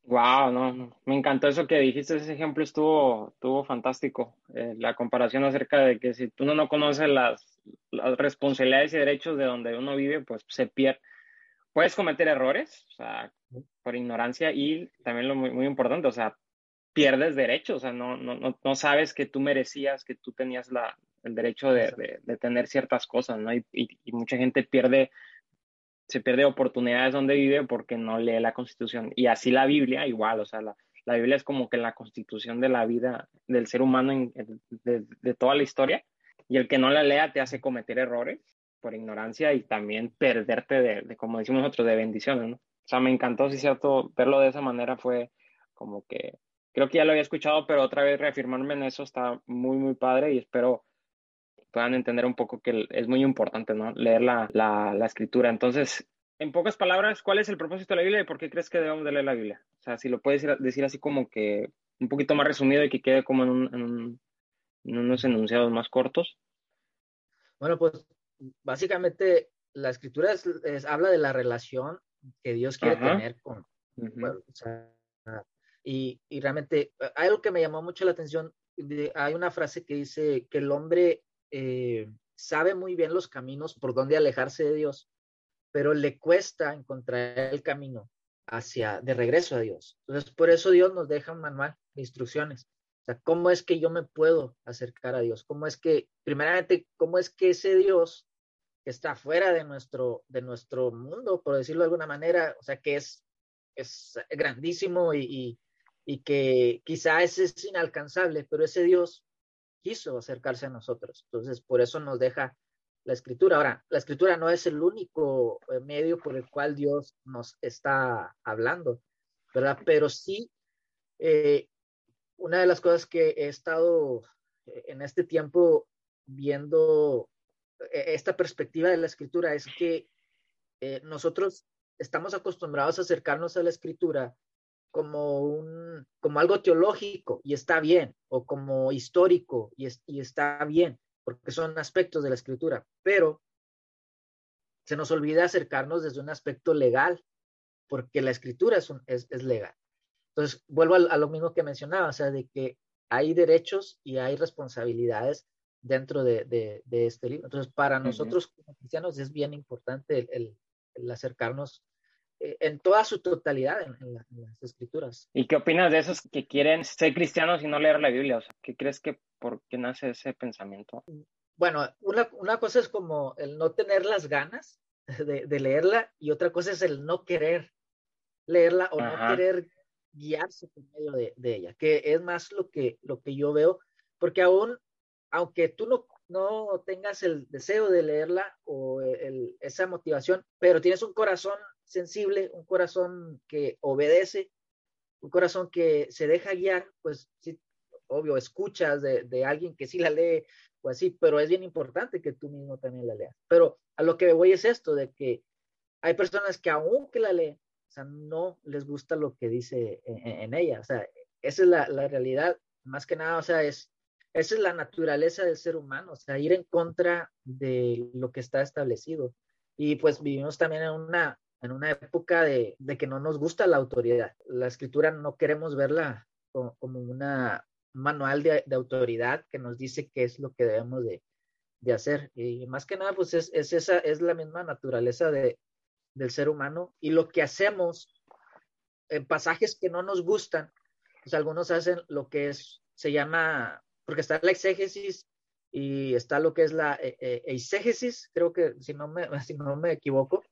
Wow, no, me encantó eso que dijiste, ese ejemplo estuvo, estuvo fantástico. Eh, la comparación acerca de que si tú no, no conoces las, las, responsabilidades y derechos de donde uno vive, pues se pierde. Puedes cometer errores, o sea, por ignorancia y también lo muy, muy importante, o sea, pierdes derechos, o sea, no, no, no, sabes que tú merecías, que tú tenías la, el derecho de, de, de tener ciertas cosas, ¿no? Y, y, y mucha gente pierde se pierde oportunidades donde vive porque no lee la constitución. Y así la Biblia, igual, o sea, la, la Biblia es como que la constitución de la vida del ser humano en, de, de, toda la historia. Y el que no la lea te hace cometer errores por ignorancia y también perderte de, de como decimos nosotros, de bendiciones, ¿no? O sea, me encantó, sí, cierto, verlo de esa manera fue como que, creo que ya lo había escuchado, pero otra vez reafirmarme en eso está muy, muy padre y espero puedan entender un poco que es muy importante, ¿no? Leer la, la, la, escritura. Entonces, en pocas palabras, ¿cuál es el propósito de la Biblia y por qué crees que debemos de leer la Biblia? O sea, si lo puedes decir así como que un poquito más resumido y que quede como en, un, en, un, en unos enunciados más cortos. Bueno, pues básicamente la escritura es, es, habla de la relación que Dios quiere Ajá. tener con, uh -huh. bueno, o sea, y, y, realmente hay algo que me llamó mucho la atención. De, hay una frase que dice que el hombre eh, sabe muy bien los caminos por donde alejarse de Dios, pero le cuesta encontrar el camino hacia de regreso a Dios. Entonces, por eso Dios nos deja un manual de instrucciones. O sea, ¿cómo es que yo me puedo acercar a Dios? ¿Cómo es que, primeramente, cómo es que ese Dios que está fuera de nuestro, de nuestro mundo, por decirlo de alguna manera, o sea, que es, es grandísimo y, y, que quizá es, es inalcanzable, pero ese Dios quiso acercarse a nosotros. Entonces, por eso nos deja la escritura. Ahora, la escritura no es el único eh, medio por el cual Dios nos está hablando, ¿verdad? Pero sí, eh, una de las cosas que he estado eh, en este tiempo viendo esta perspectiva de la escritura es que eh, nosotros estamos acostumbrados a acercarnos a la escritura como, un, como algo teológico y está bien, o como histórico y, es, y está bien, porque son aspectos de la escritura, pero se nos olvida acercarnos desde un aspecto legal, porque la escritura es, es legal. Entonces, vuelvo a, a, lo mismo que mencionaba, o sea, de que hay derechos y hay responsabilidades dentro de, de, de este libro. Entonces, para uh -huh. nosotros como cristianos es bien importante el, el, el acercarnos eh, en toda su totalidad en, en, la, en, las escrituras. ¿Y qué opinas de esos que quieren ser cristianos y no leer la Biblia? O sea, ¿qué crees que por qué nace ese pensamiento? Bueno, una, una cosa es como el no tener las ganas de, de, leerla y otra cosa es el no querer leerla o Ajá. no querer guiarse por medio de, de, ella, que es más lo que, lo que yo veo, porque aún, aunque tú no, no tengas el deseo de leerla o esa motivación, pero tienes un corazón sensible, un corazón que obedece, un corazón que se deja guiar, pues sí, obvio, escuchas de, alguien que sí la lee o así, pero es bien importante que tú mismo también la leas. Pero a lo que voy es esto, de que hay personas que aunque la leen, o sea, no les gusta lo que dice en, en ella, o sea, esa es la, la, realidad, más que nada, o sea, es, esa es la naturaleza del ser humano, o sea, ir en contra de lo que está establecido. Y pues vivimos también en una en una época de, de, que no nos gusta la autoridad. La escritura no queremos verla como, como una manual de, de, autoridad que nos dice qué es lo que debemos de, de hacer. Y más que nada, pues es, es, esa, es la misma naturaleza de, del ser humano y lo que hacemos en pasajes que no nos gustan, pues algunos hacen lo que es, se llama, porque está la exégesis y está lo que es la e, e, eisegesis, creo que si no, me, si no me equivoco,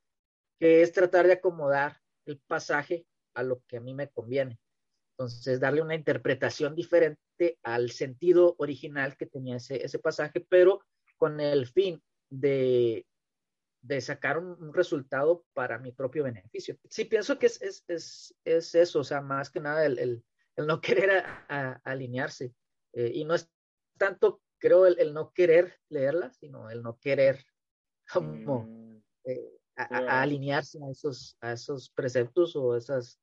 que es tratar de acomodar el pasaje a lo que a mí me conviene. Entonces, darle una interpretación diferente al sentido original que tenía ese, ese pasaje, pero con el fin de, de sacar un, resultado para mi propio beneficio. Sí, pienso que es, es, es, es eso, o sea, más que nada el, el, no querer alinearse. Eh, y no es tanto, creo, el, no querer leerla, sino el no querer como mm. eh, a, alinearse a esos, a esos preceptos o esas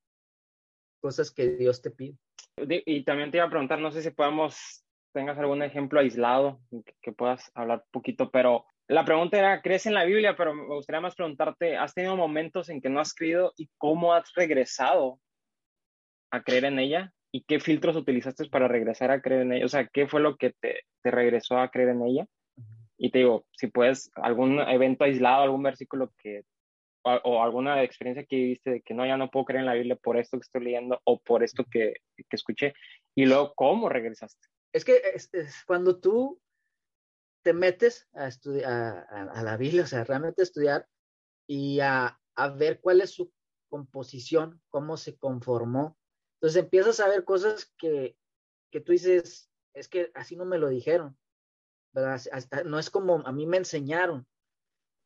cosas que Dios te pide. Y también te iba a preguntar, no sé si podemos, tengas algún ejemplo aislado que, que puedas hablar un poquito, pero la pregunta era, ¿crees en la Biblia? Pero me gustaría más preguntarte, ¿has tenido momentos en que no has creído y cómo has regresado a creer en ella? ¿Y qué filtros utilizaste para regresar a creer en ella? O sea, ¿qué fue lo que te, te regresó a creer en ella? Y te digo, si puedes, algún evento aislado, algún versículo que, o, alguna experiencia que viste de que no, ya no puedo creer en la Biblia por esto que estoy leyendo o por esto que, que escuché. Y luego, ¿cómo regresaste? Es que es, cuando tú te metes a, estudiar, a, la Biblia, o sea, realmente estudiar y a, a, ver cuál es su composición, cómo se conformó. Entonces empiezas a ver cosas que, que tú dices, es que así no me lo dijeron, ¿verdad? No es como a mí me enseñaron,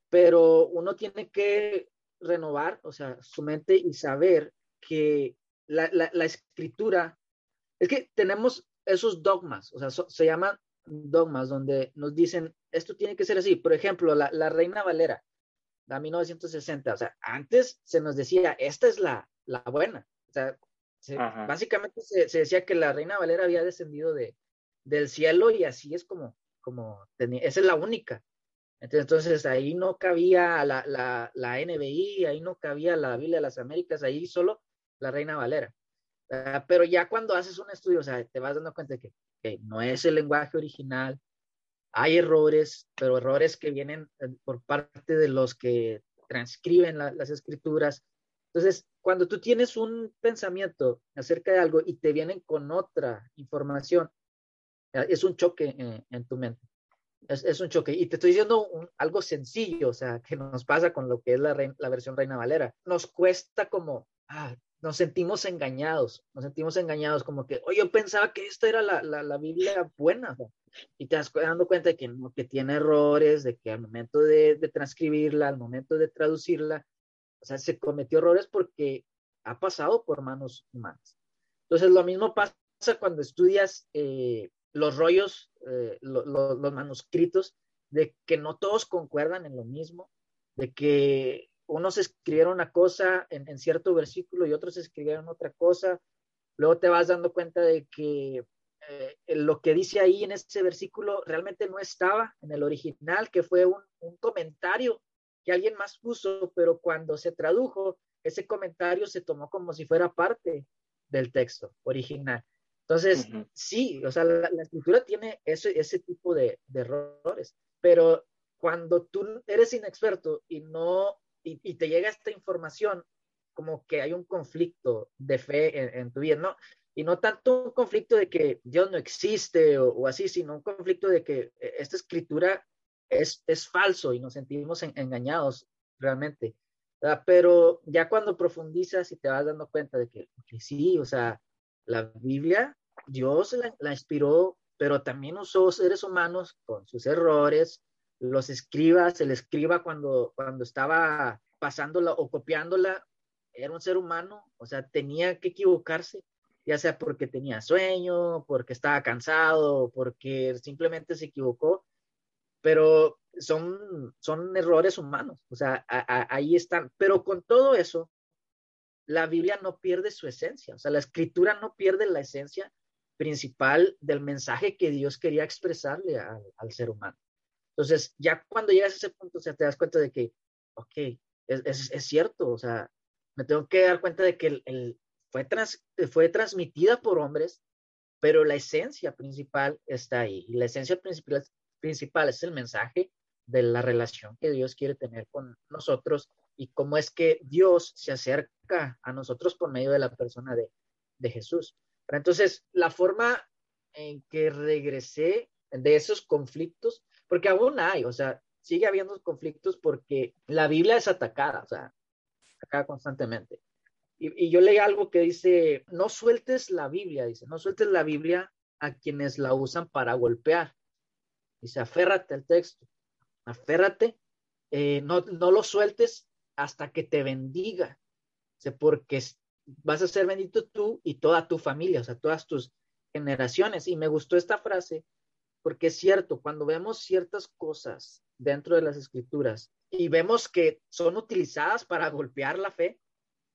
pero uno tiene que renovar, o sea, su mente y saber que la, la, escritura, es que tenemos esos dogmas, o sea, se llaman dogmas donde nos dicen, esto tiene que ser así. Por ejemplo, la, la Reina Valera, la 1960, o sea, antes se nos decía, esta es la, la buena. Básicamente se, se, decía que la Reina Valera había descendido de, del cielo y así es como, como tenía, esa es la única. Entonces ahí no cabía la, la, la NBI, ahí no cabía la Biblia de las Américas, ahí solo la Reina Valera. Uh, pero ya cuando haces un estudio, o sea, te vas dando cuenta de que no es el lenguaje original, hay errores, pero errores que vienen eh, por parte de los que transcriben las escrituras. Entonces, cuando tú tienes un pensamiento acerca de algo y te vienen con otra información, eh, es un choque en, tu mente. Es, un choque. Y te estoy diciendo algo sencillo, o sea, que nos pasa con lo que es la, versión Reina Valera. Nos cuesta como, ah, nos sentimos engañados, nos sentimos engañados, como que, oye, yo pensaba que esta era la, Biblia buena, y te vas dando cuenta de que, que tiene errores, de que al momento de, transcribirla, al momento de traducirla, sea, se cometió errores porque ha pasado por manos humanas. Entonces, lo mismo pasa cuando estudias eh, los rollos, eh, los manuscritos, de que no todos concuerdan en lo mismo, de que unos escribieron una cosa en, cierto versículo y otros escribieron otra cosa. Luego te vas dando cuenta de que eh, lo que dice ahí en ese versículo realmente no estaba en el original, que fue un, comentario que alguien más puso, pero cuando se tradujo, ese comentario se tomó como si fuera parte del texto original. Entonces, sí, o sea, la, escritura tiene ese, ese tipo de, de errores, pero cuando tú eres inexperto y no y, te llega esta información como que hay un conflicto de fe en, tu vida, ¿no? Y no tanto un conflicto de que Dios no existe o, así, sino un conflicto de que eh, esta escritura es, es falso y nos sentimos engañados realmente. Pero ya cuando profundizas y te vas dando cuenta de que, sí, o sea, la Biblia, Dios la, la, inspiró, pero también usó seres humanos con sus errores, los escribas, el escriba cuando, cuando estaba pasándola o copiándola, era un ser humano, o sea, tenía que equivocarse, ya sea porque tenía sueño, porque estaba cansado, porque simplemente se equivocó, pero son, son errores humanos, o sea, ahí están. Pero con todo eso, la Biblia no pierde su esencia, o sea, la escritura no pierde la esencia principal del mensaje que Dios quería expresarle al, ser humano. Entonces, ya cuando llegas a ese punto, o te das cuenta de que, ok, es, es, cierto, o sea, me tengo que dar cuenta de que el, fue, trans, fue transmitida por hombres, pero la esencia principal está ahí. Y la esencia principal, principal es el mensaje de la relación que Dios quiere tener con nosotros y cómo es que Dios se acerca a nosotros por medio de la persona de, de Jesús. Pero entonces, la forma en que regresé de esos conflictos, porque aún hay, o sea, sigue habiendo conflictos porque la Biblia es atacada, o sea, atacada constantemente. Y, yo leí algo que dice, no sueltes la Biblia, dice, no sueltes la Biblia a quienes la usan para golpear. Dice, aférrate al texto, aférrate, eh, no, no lo sueltes hasta que te bendiga, porque vas a ser bendito tú y toda tu familia, o sea, todas tus generaciones. Y me gustó esta frase porque es cierto, cuando vemos ciertas cosas dentro de las escrituras y vemos que son utilizadas para golpear la fe,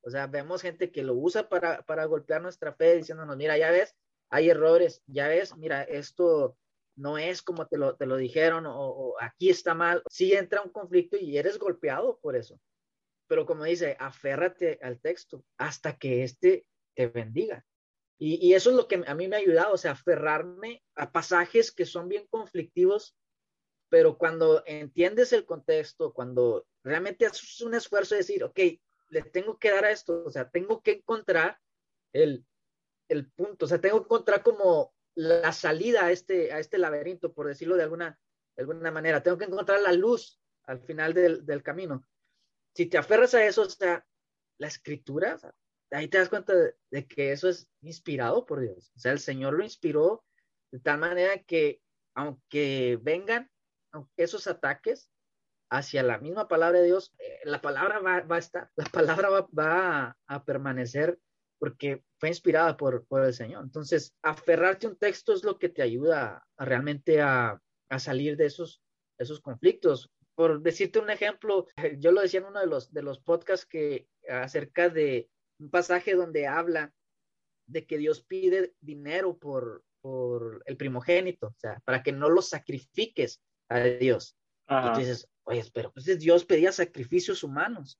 o sea, vemos gente que lo usa para, para golpear nuestra fe diciéndonos, mira, ya ves, hay errores, ya ves, mira, esto no es como te lo, te lo dijeron o, aquí está mal. Sí entra un conflicto y eres golpeado por eso. Pero como dice, aférrate al texto hasta que éste te bendiga. Y, eso es lo que a mí me ha ayudado, o sea, aferrarme a pasajes que son bien conflictivos, pero cuando entiendes el contexto, cuando realmente haces un esfuerzo de decir, ok, le tengo que dar a esto, o sea, tengo que encontrar el, el punto, o sea, tengo que encontrar como la salida a este, a este laberinto, por decirlo de alguna, de alguna manera, tengo que encontrar la luz al final del, del camino. Si te aferras a eso, o sea, la escritura, o ahí te das cuenta de, que eso es inspirado por Dios. O sea, el Señor lo inspiró de tal manera que aunque vengan esos ataques hacia la misma palabra de Dios, eh, la palabra va, a estar, la palabra va, a, permanecer porque fue inspirada por, el Señor. Entonces, aferrarte a un texto es lo que te ayuda realmente a, salir de esos, esos conflictos. Por decirte un ejemplo, yo lo decía en uno de los, de los podcasts que acerca de un pasaje donde habla de que Dios pide dinero por, por el primogénito, o sea, para que no lo sacrifiques a Dios. Y tú dices, oye, pero pues Dios pedía sacrificios humanos.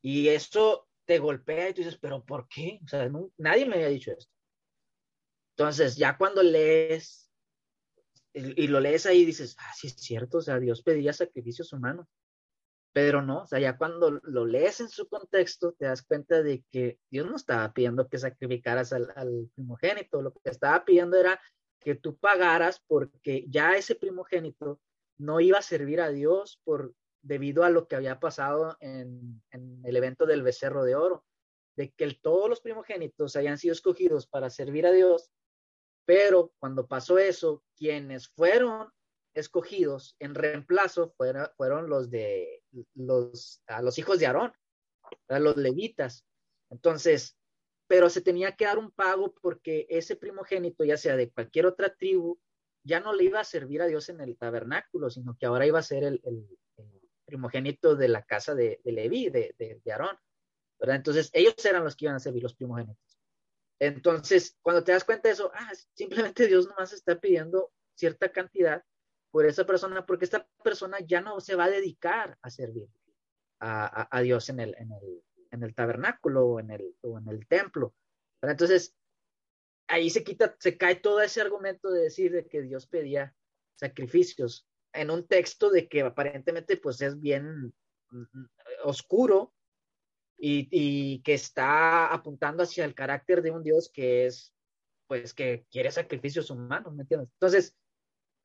Y eso te golpea y tú dices, pero ¿por qué? O sea, nadie me había dicho esto. Entonces, ya cuando lees y, lo lees ahí, dices, ah, sí es cierto, o sea, Dios pedía sacrificios humanos. Pero no, o sea, ya cuando lo lees en su contexto, te das cuenta de que Dios no estaba pidiendo que sacrificaras al, primogénito, lo que estaba pidiendo era que tú pagaras porque ya ese primogénito no iba a servir a Dios por debido a lo que había pasado en, el evento del becerro de oro, de que todos los primogénitos habían sido escogidos para servir a Dios, pero cuando pasó eso, quienes fueron escogidos en reemplazo fueron los de los, a los hijos de Aarón, a los levitas. Entonces, pero se tenía que dar un pago porque ese primogénito, ya sea de cualquier otra tribu, ya no le iba a servir a Dios en el tabernáculo, sino que ahora iba a ser el, primogénito de la casa de, de Leví, de, de, Aarón. ¿verdad? Entonces, ellos eran los que iban a servir los primogénitos. Entonces, cuando te das cuenta de eso, ah, simplemente Dios nomás está pidiendo cierta cantidad por esa persona, porque esta persona ya no se va a dedicar a servir a, Dios en el, tabernáculo o en el, o en el templo. Entonces, ahí se quita, se cae todo ese argumento de decir de que Dios pedía sacrificios en un texto de que aparentemente pues es bien mm, oscuro y, y, que está apuntando hacia el carácter de un Dios que es, pues que quiere sacrificios humanos, ¿me entiendes? Entonces,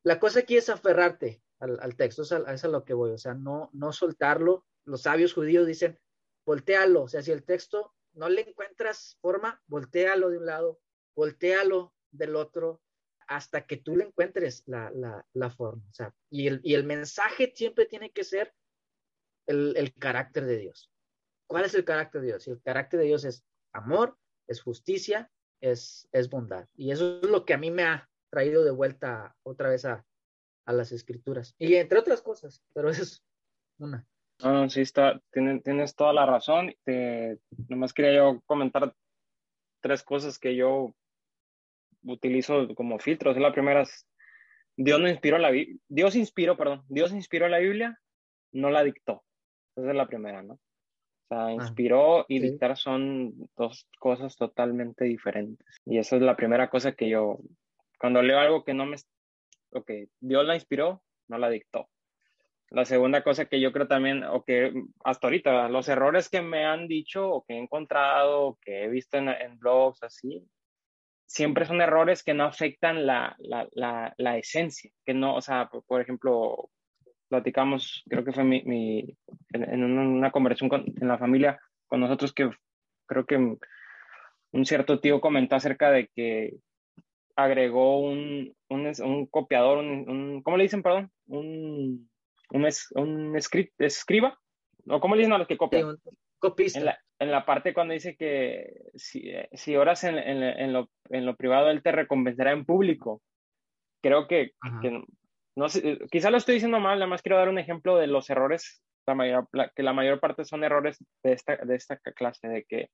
la cosa aquí es aferrarte al, texto, es a, es lo que voy, o sea, no, no soltarlo. Los sabios judíos dicen, voltealo, o sea, si el texto no le encuentras forma, voltealo de un lado, voltealo del otro, hasta que tú le encuentres la, forma. O sea, y el, y el mensaje siempre tiene que ser el, el, carácter de Dios. ¿Cuál es el carácter de Dios? el carácter de Dios es amor, es justicia, es, es bondad. Y eso es lo que a mí me ha, traído de vuelta otra vez a, las escrituras. Y entre otras cosas, pero es una. No, sí, está, tienes, tienes toda la razón. Te, nomás quería yo comentar tres cosas que yo utilizo como filtros. La primera es, Dios no inspiró la Dios inspiró, perdón, Dios inspiró la Biblia, no la dictó. Esa es la primera, ¿no? sea, inspiró y dictar son dos cosas totalmente diferentes. Y esa es la primera cosa que yo, cuando leo algo que no me, ok, Dios la inspiró, no la dictó. La segunda cosa que yo creo también, o que hasta ahorita, los errores que me han dicho o que he encontrado, o que he visto en, en blogs así, siempre son errores que no afectan la, la, la, la esencia, que no, o sea, por, ejemplo, platicamos, creo que fue mi, mi en, una conversación con, en la familia con nosotros que creo que un cierto tío comentó acerca de que agregó un, un, un copiador, un, ¿cómo le dicen, perdón? Un, un, un escriba, ¿o cómo le dicen a los que copian? Copista. En la, en la, parte cuando dice que si, si oras en, en, en, lo, en lo privado, Él te recompensará en público. Creo que, que no sé, quizá lo estoy diciendo mal, nada más quiero dar un ejemplo de los errores, la mayor, que la mayor parte son errores de esta, de esta clase, de que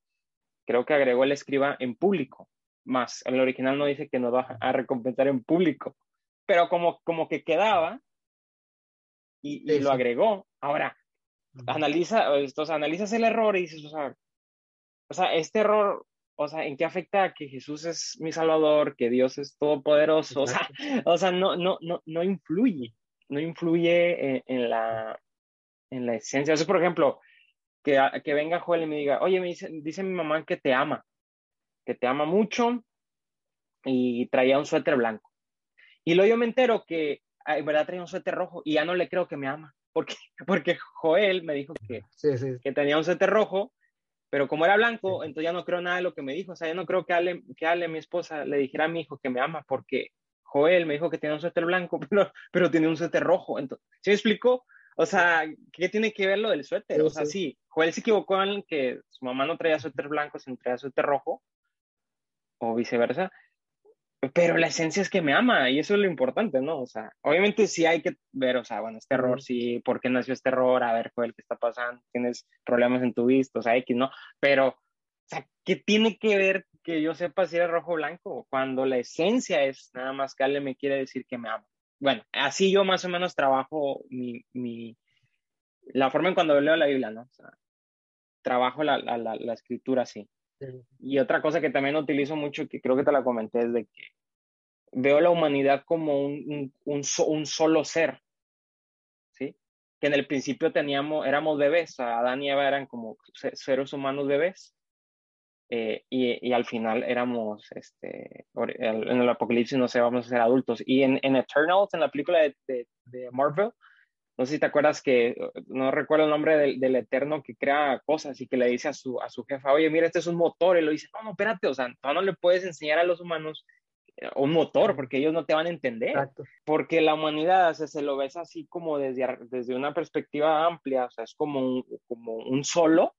creo que agregó el escriba en público, más el original no dice que nos va a recompensar en público, pero como, como que quedaba y, y lo agregó. Ahora, analiza, estos, analizas el error y dices, o sea, o sea, este error, o sea, ¿en qué afecta que Jesús es mi Salvador, que Dios es todopoderoso? O sea, o sea no, no, no, no influye, no influye en, la, en la esencia. O por ejemplo, que, que venga Joel y me diga, oye, me dice, dice mi mamá que te ama, que te ama mucho y traía un suéter blanco. Y luego yo me entero que en verdad traía un suéter rojo y ya no le creo que me ama porque, porque Joel me dijo que, que tenía un suéter rojo, pero como era blanco, entonces ya no creo nada de lo que me dijo. O sea, yo no creo que Ale, que Ale, mi esposa, le dijera a mi hijo que me ama, porque Joel me dijo que tenía un suéter blanco, pero, pero tenía un suéter rojo. Entonces, ¿sí me explicó? O sea, ¿qué tiene que ver lo del suéter? o sea, sí, Joel se equivocó en que su mamá no traía suéter blanco, sino traía suéter rojo, o viceversa pero la esencia es que me ama y eso es lo importante, ¿no? O sea, obviamente sí hay que ver, o sea, bueno, este error, sí, ¿por qué nació este error? A ver, el que está pasando? ¿Tienes problemas en tu vista? O sea, X, ¿no? Pero, o sea, ¿qué tiene que ver que yo sepa si es rojo o blanco? Cuando la esencia es nada más que alguien me quiere decir que me ama. Bueno, así yo más o menos trabajo mi, mi la forma en cuando leo la Biblia, ¿no? O sea, trabajo la, la, la, la escritura así. Y otra cosa que también utilizo mucho, que creo que te la comenté, es de que veo la humanidad como un, un, solo ser, ¿sí? Que en el principio teníamos, éramos bebés, Adán y Eva eran como seres humanos bebés, eh, y, y, al final éramos, este, en el apocalipsis no sé, vamos a ser adultos. Y en, en Eternals, en la película de, de, de Marvel, no sé si te acuerdas que, no recuerdo el nombre del, del, Eterno que crea cosas y que le dice a su, a su jefa, oye, mira, este es un motor, y lo dice, no, no, espérate, o sea, no le puedes enseñar a los humanos eh, un motor, porque ellos no te van a entender, porque la humanidad, o sea, se lo ves así como desde, desde una perspectiva amplia, o sea, es como un, como un solo,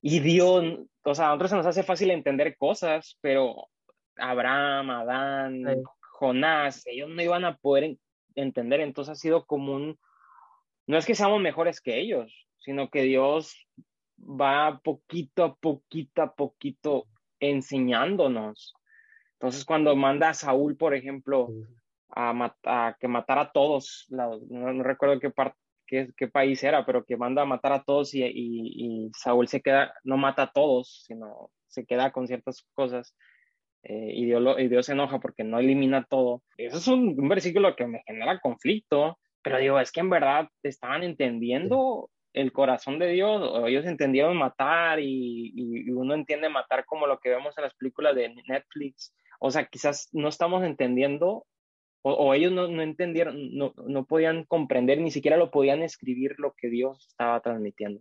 y Dios, o sea, a nosotros se nos hace fácil entender cosas, pero Abraham, Adán, Jonás, ellos no iban a poder entender, entonces ha sido como un no es que seamos mejores que ellos, sino que Dios va poquito a poquito a poquito enseñándonos. Entonces, cuando manda a Saúl, por ejemplo, a, que matara a todos, no, recuerdo qué, país era, pero que manda a matar a todos y, Saúl se queda, no mata a todos, sino se queda con ciertas cosas. Eh, y, Dios y, Dios se enoja porque no elimina todo. Eso es un, un versículo que me genera conflicto, pero digo, es que en verdad estaban entendiendo el corazón de Dios, o ellos entendieron matar y, y, uno entiende matar como lo que vemos en las películas de Netflix. O sea, quizás no estamos entendiendo, o, o ellos no, no entendieron, no, no, podían comprender, ni siquiera lo podían escribir lo que Dios estaba transmitiendo.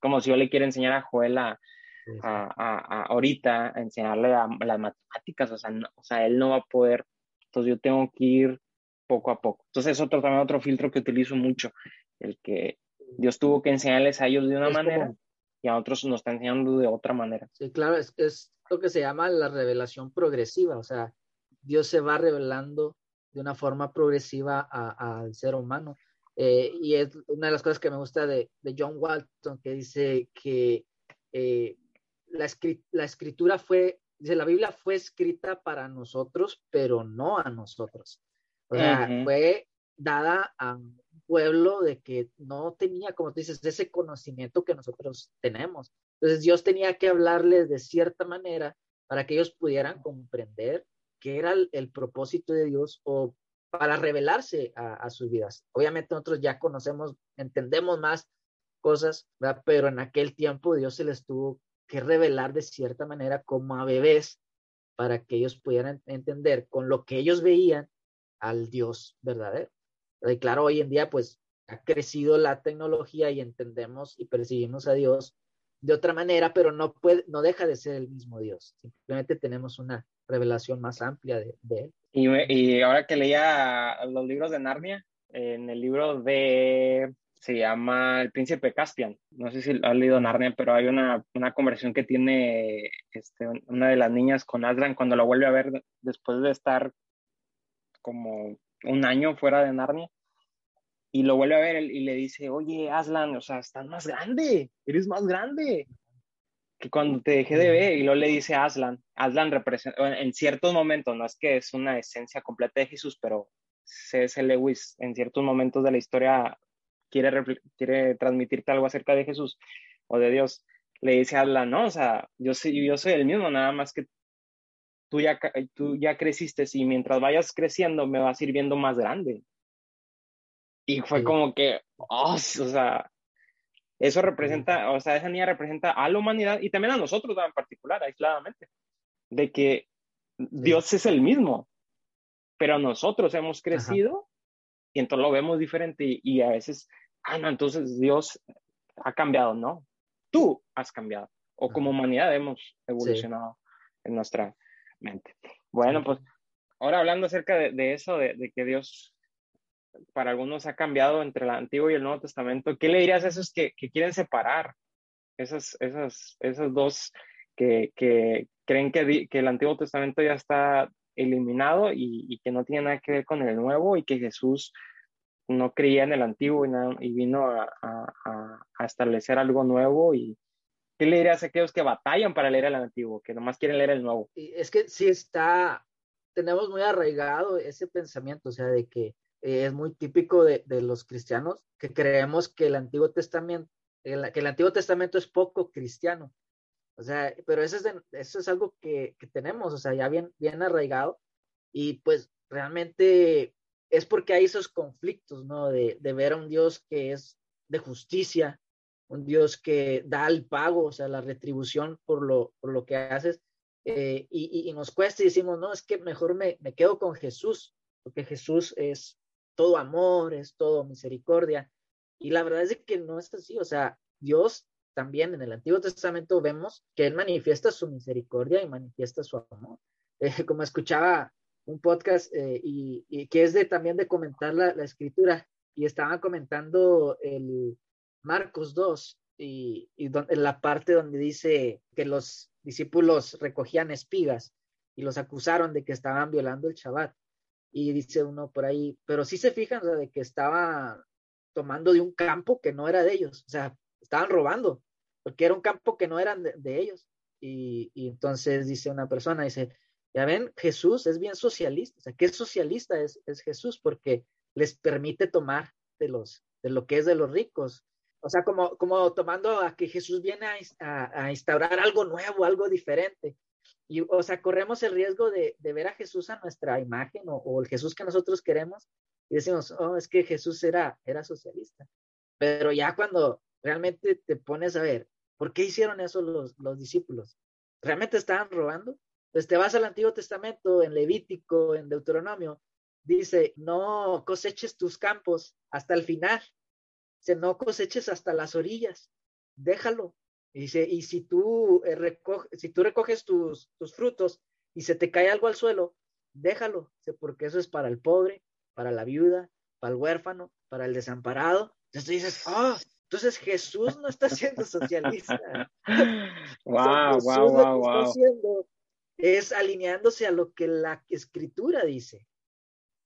Como si yo le quiera enseñar a Joel a, a, a, ahorita, a enseñarle a, las matemáticas, o sea, o sea, él no va a poder, entonces yo tengo que ir poco a poco. Entonces es otro, también otro filtro que utilizo mucho, el que Dios tuvo que enseñarles a ellos de una manera y a otros nos está enseñando de otra manera. Sí, claro, es, es lo que se llama la revelación progresiva, o sea, Dios se va revelando de una forma progresiva al ser humano. Eh, y es una de las cosas que me gusta de, de John Walton, que dice que eh, la, la, escritura fue, dice, la Biblia fue escrita para nosotros, pero no a nosotros. O sea, fue dada a un pueblo de que no tenía, como tú dices, ese conocimiento que nosotros tenemos. Entonces Dios tenía que hablarles de cierta manera para que ellos pudieran comprender qué era el, propósito de Dios o para revelarse a, sus vidas. Obviamente nosotros ya conocemos, entendemos más cosas, pero en aquel tiempo Dios se les tuvo que revelar de cierta manera como a bebés para que ellos pudieran entender con lo que ellos veían al Dios verdadero. Y claro, hoy en día pues ha crecido la tecnología y entendemos y percibimos a Dios de otra manera, pero no puede, no deja de ser el mismo Dios. Simplemente tenemos una revelación más amplia de, él. Y, y, ahora que leía los libros de Narnia, en el libro de se llama El Príncipe Caspian. No sé si has leído Narnia, pero hay una, una conversación que tiene este, una de las niñas con Aslan cuando la vuelve a ver después de estar como un año fuera de Narnia. Y lo vuelve a ver y le dice, oye, Aslan, o sea, estás más grande, eres más grande que cuando te dejé de ver. Y luego le dice Aslan, Aslan representa, en ciertos momentos, no es que es una esencia completa de Jesús, pero C.S. Lewis en ciertos momentos de la historia quiere, quiere transmitirte algo acerca de Jesús o de Dios. Le dice Aslan, no, o sea, yo soy, yo soy el mismo, nada más que tú ya, tú ya creciste y mientras vayas creciendo me vas a ir viendo más grande. Y fue como que, oh, o sea, eso representa, o sea, esa niña representa a la humanidad y también a nosotros en particular, aisladamente, de que Dios es el mismo, pero nosotros hemos crecido y entonces lo vemos diferente y, a veces, ah, no, entonces Dios ha cambiado, ¿no? Tú has cambiado o como humanidad hemos evolucionado en nuestra Bueno, pues ahora hablando acerca de, eso, de, que Dios para algunos ha cambiado entre el Antiguo y el Nuevo Testamento, ¿qué le dirías a esos que, quieren separar esas, esas, esas dos que, que creen que, que, el Antiguo Testamento ya está eliminado y, que no tiene nada que ver con el Nuevo y que Jesús no creía en el Antiguo y, y vino a, a, establecer algo nuevo y, ¿Qué le dirías a aquellos que batallan para leer el antiguo, que nomás quieren leer el nuevo? Es que sí está, tenemos muy arraigado ese pensamiento, o sea, de que eh, es muy típico de, de, los cristianos que creemos que el Antiguo Testamento, el, que el Antiguo Testamento es poco cristiano. O sea, pero eso es, eso es algo que, que, tenemos, o sea, ya bien, bien arraigado. Y pues realmente es porque hay esos conflictos, ¿no? De, de ver a un Dios que es de justicia, un Dios que da el pago, o sea, la retribución por lo, por lo que haces. Eh, y, y, nos cuesta y decimos, no, es que mejor me, me quedo con Jesús, porque Jesús es todo amor, es todo misericordia. Y la verdad es que no es así, o sea, Dios también en el Antiguo Testamento vemos que Él manifiesta su misericordia y manifiesta su amor. Eh, como escuchaba un podcast eh, y, y, que es de también de comentar la, la escritura y estaba comentando el, Marcos 2 y, en la parte donde dice que los discípulos recogían espigas y los acusaron de que estaban violando el Shabbat. Y dice uno por ahí, pero sí se fijan de que estaba tomando de un campo que no era de ellos, o sea, estaban robando, porque era un campo que no eran de, ellos. Y, entonces dice una persona, dice, ya ven, Jesús es bien socialista, o sea, ¿qué socialista es, es Jesús? Porque les permite tomar de, los, de lo que es de los ricos o sea, como, como tomando a que Jesús viene a, a, instaurar algo nuevo, algo diferente. Y, o sea, corremos el riesgo de, de ver a Jesús a nuestra imagen o, o, el Jesús que nosotros queremos y decimos, oh, es que Jesús era, era socialista. Pero ya cuando realmente te pones a ver, ¿por qué hicieron eso los, los discípulos? ¿Realmente estaban robando? Pues te vas al Antiguo Testamento, en Levítico, en Deuteronomio, dice, no coseches tus campos hasta el final Dice, no coseches hasta las orillas, déjalo. Dice, y si tú, eh, recoges, si tú recoges tus, tus frutos y se te cae algo al suelo, déjalo, dice, porque eso es para el pobre, para la viuda, para el huérfano, para el desamparado. Entonces tú dices, oh, entonces Jesús no está siendo socialista. wow, wow, wow, wow. Está haciendo es alineándose a lo que la escritura dice.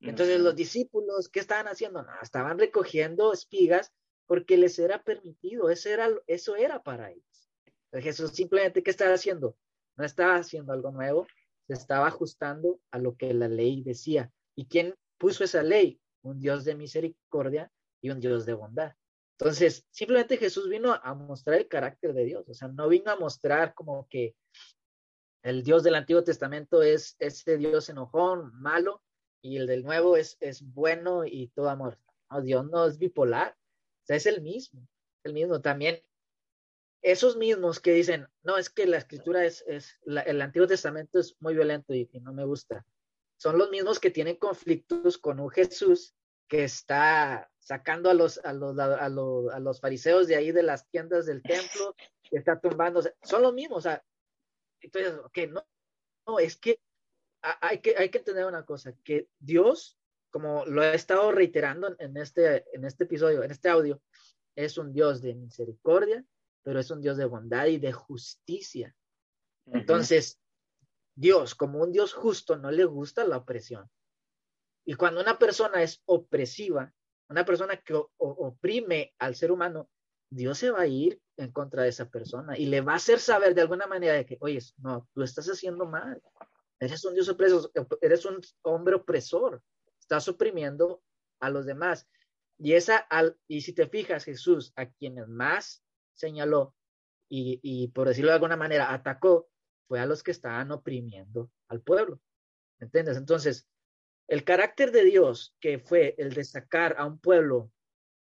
Entonces los discípulos, ¿qué estaban haciendo? No, estaban recogiendo espigas porque les era permitido, eso era, eso era para ellos. Jesús simplemente, ¿qué estaba haciendo? No estaba haciendo algo nuevo, se estaba ajustando a lo que la ley decía. ¿Y quién puso esa ley? Un Dios de misericordia y un Dios de bondad. Entonces, simplemente Jesús vino a mostrar el carácter de Dios, o sea, no vino a mostrar como que el Dios del Antiguo Testamento es ese Dios enojón, malo, y el del Nuevo es, es bueno y todo amor. No, Dios no es bipolar, sea, es el mismo, el mismo. También esos mismos que dicen, no, es que la escritura es, es el Antiguo Testamento es muy violento y, no me gusta, son los mismos que tienen conflictos con un Jesús que está sacando a los, a los, a los, a los fariseos de ahí de las tiendas del templo, que está tumbando, son los mismos, o sea, entonces, ok, no, no, es que hay que, hay que entender una cosa, que Dios, como lo he estado reiterando en este, en este episodio, en este audio, es un Dios de misericordia, pero es un Dios de bondad y de justicia. Entonces, Dios, como un Dios justo, no le gusta la opresión. Y cuando una persona es opresiva, una persona que oprime al ser humano, Dios se va a ir en contra de esa persona y le va a hacer saber de alguna manera de que, oye, no, tú estás haciendo mal. Eres un Dios opresor, eres un hombre opresor. Estás oprimiendo a los demás. Y esa, al, y si te fijas, Jesús, a quienes más señaló y, y por decirlo de alguna manera, atacó, fue a los que estaban oprimiendo al pueblo. ¿Entiendes? Entonces, el carácter de Dios, que fue el de sacar a un pueblo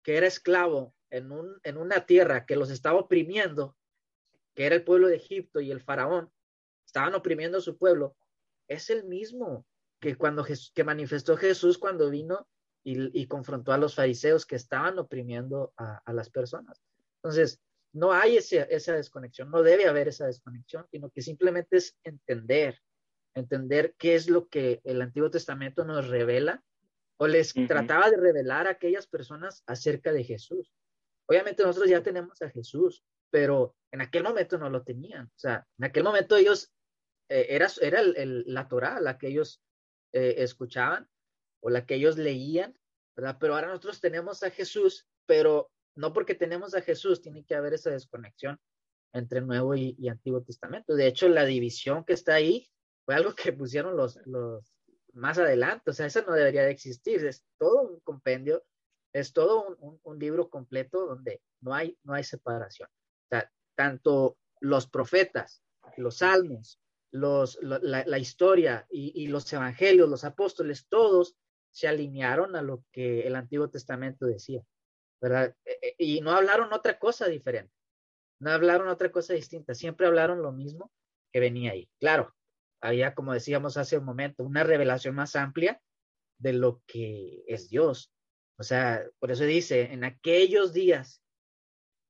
que era esclavo en, un, en una tierra que los estaba oprimiendo, que era el pueblo de Egipto y el faraón, estaban oprimiendo a su pueblo, es el mismo que cuando que manifestó Jesús cuando vino y, confrontó a los fariseos que estaban oprimiendo a, las personas. Entonces, no hay esa desconexión, no debe haber esa desconexión, sino que simplemente es entender, entender qué es lo que el Antiguo Testamento nos revela o les trataba de revelar a aquellas personas acerca de Jesús. Obviamente nosotros ya tenemos a Jesús, pero en aquel momento no lo tenían. O sea, en aquel momento ellos, eh, era, era la Torah la que ellos eh, escuchaban o la que ellos leían, ¿verdad? Pero ahora nosotros tenemos a Jesús, pero no porque tenemos a Jesús tiene que haber esa desconexión entre Nuevo y, Antiguo Testamento. De hecho, la división que está ahí fue algo que pusieron los, los más adelante, o sea, eso no debería de existir, es todo un compendio es todo un, libro completo donde no hay, no hay separación. tanto los profetas, los salmos, los, la, historia y, los evangelios, los apóstoles, todos se alinearon a lo que el Antiguo Testamento decía, ¿verdad? E, e, y no hablaron otra cosa diferente, no hablaron otra cosa distinta, siempre hablaron lo mismo que venía ahí. Claro, había, como decíamos hace un momento, una revelación más amplia de lo que es Dios, o sea, por eso dice, en aquellos días,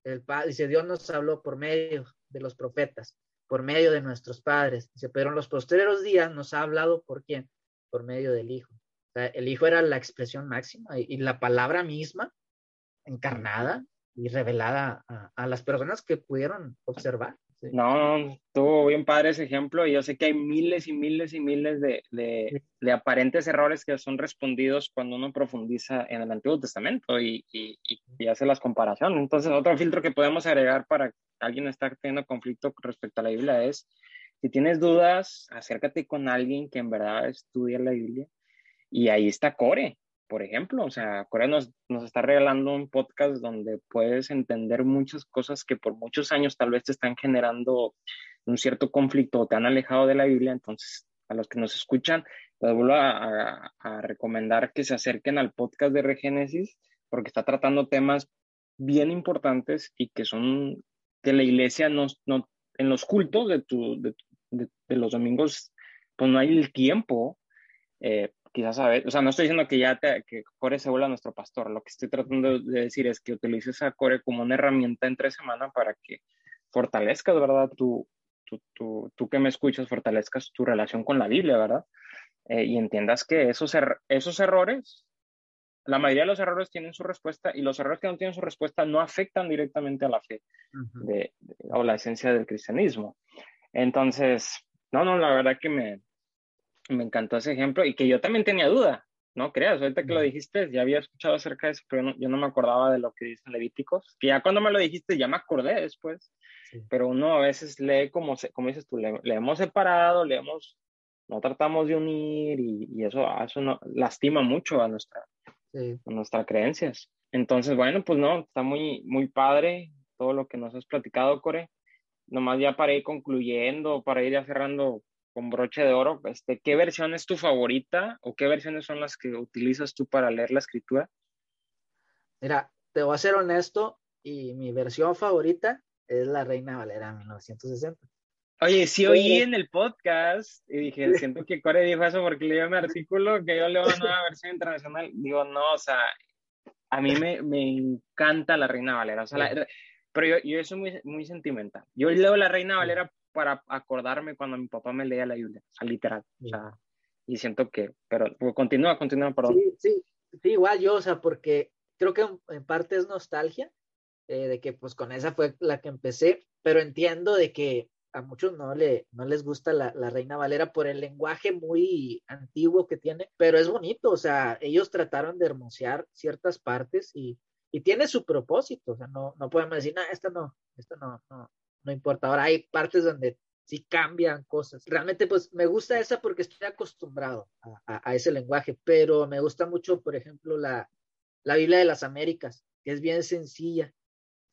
el Padre, dice, Dios nos habló por medio de los profetas, por medio de nuestros padres. Pero en los posteriores días nos ha hablado por quién? Por medio del Hijo. El Hijo era la expresión máxima y, la palabra misma encarnada y revelada a las personas que pudieron observar. No, estuvo bien padre ese ejemplo y yo sé que hay miles y miles y miles de, de, de, aparentes errores que son respondidos cuando uno profundiza en el Antiguo Testamento y, y, y, hace las comparaciones. Entonces, otro filtro que podemos agregar para alguien está teniendo conflicto respecto a la Biblia es, si tienes dudas, acércate con alguien que en verdad estudia la Biblia y ahí está Core por ejemplo. O sea, Corea nos, nos está regalando un podcast donde puedes entender muchas cosas que por muchos años tal vez te están generando un cierto conflicto o te han alejado de la Biblia. Entonces, a los que nos escuchan, les vuelvo a, recomendar que se acerquen al podcast de Regénesis porque está tratando temas bien importantes y que son que la iglesia no, no en los cultos de, tu, de, de, los domingos, pues no hay el tiempo eh, quizás saber, o sea, no estoy diciendo que ya te, que Core se vuelva nuestro pastor, lo que estoy tratando de decir es que utilices a Core como una herramienta entre semana para que fortalezcas, ¿verdad? Tú, tú, tú, tú que me escuchas, fortalezcas tu relación con la Biblia, ¿verdad? Eh, y entiendas que esos, er esos errores, la mayoría de los errores tienen su respuesta y los errores que no tienen su respuesta no afectan directamente a la fe de, o la esencia del cristianismo. Entonces, no, no, la verdad que me, me encantó ese ejemplo y que yo también tenía duda, no creas, ahorita que lo dijiste, ya había escuchado acerca de eso, pero yo no me acordaba de lo que dicen Levíticos, que ya cuando me lo dijiste ya me acordé después, pero uno a veces lee como, como dices tú, le, hemos separado, leemos, no tratamos de unir y, y eso, eso no, lastima mucho a, nuestra, a nuestras creencias. Entonces, bueno, pues no, está muy, muy padre todo lo que nos has platicado, Core. Nomás ya para ir concluyendo, para ir ya cerrando con broche de oro, este, ¿qué versión es tu favorita o qué versiones son las que utilizas tú para leer la escritura? Mira, te voy a ser honesto y mi versión favorita es la Reina Valera 1960. Oye, sí oí en el podcast y dije, siento que Core dijo eso porque leí un artículo que yo leo una nueva versión internacional. Digo, no, o sea, a mí me, me encanta la Reina Valera, o sea, pero yo, yo soy muy, muy sentimental. Yo leo la Reina Valera para acordarme cuando mi papá me leía la Biblia, o sea, literal, o sea, y siento que, pero pues, continúa, continúa, perdón. Sí, sí, sí, igual yo, o sea, porque creo que en parte es nostalgia, eh, de que pues con esa fue la que empecé, pero entiendo de que a muchos no, le, no les gusta la, la, Reina Valera por el lenguaje muy antiguo que tiene, pero es bonito, o sea, ellos trataron de hermosear ciertas partes y, y tiene su propósito, o sea, no, no podemos decir, no, esto no, esto no, no, no importa. Ahora hay partes donde sí cambian cosas. Realmente, pues me gusta esa porque estoy acostumbrado a, a, a ese lenguaje, pero me gusta mucho, por ejemplo, la, la Biblia de las Américas, que es bien sencilla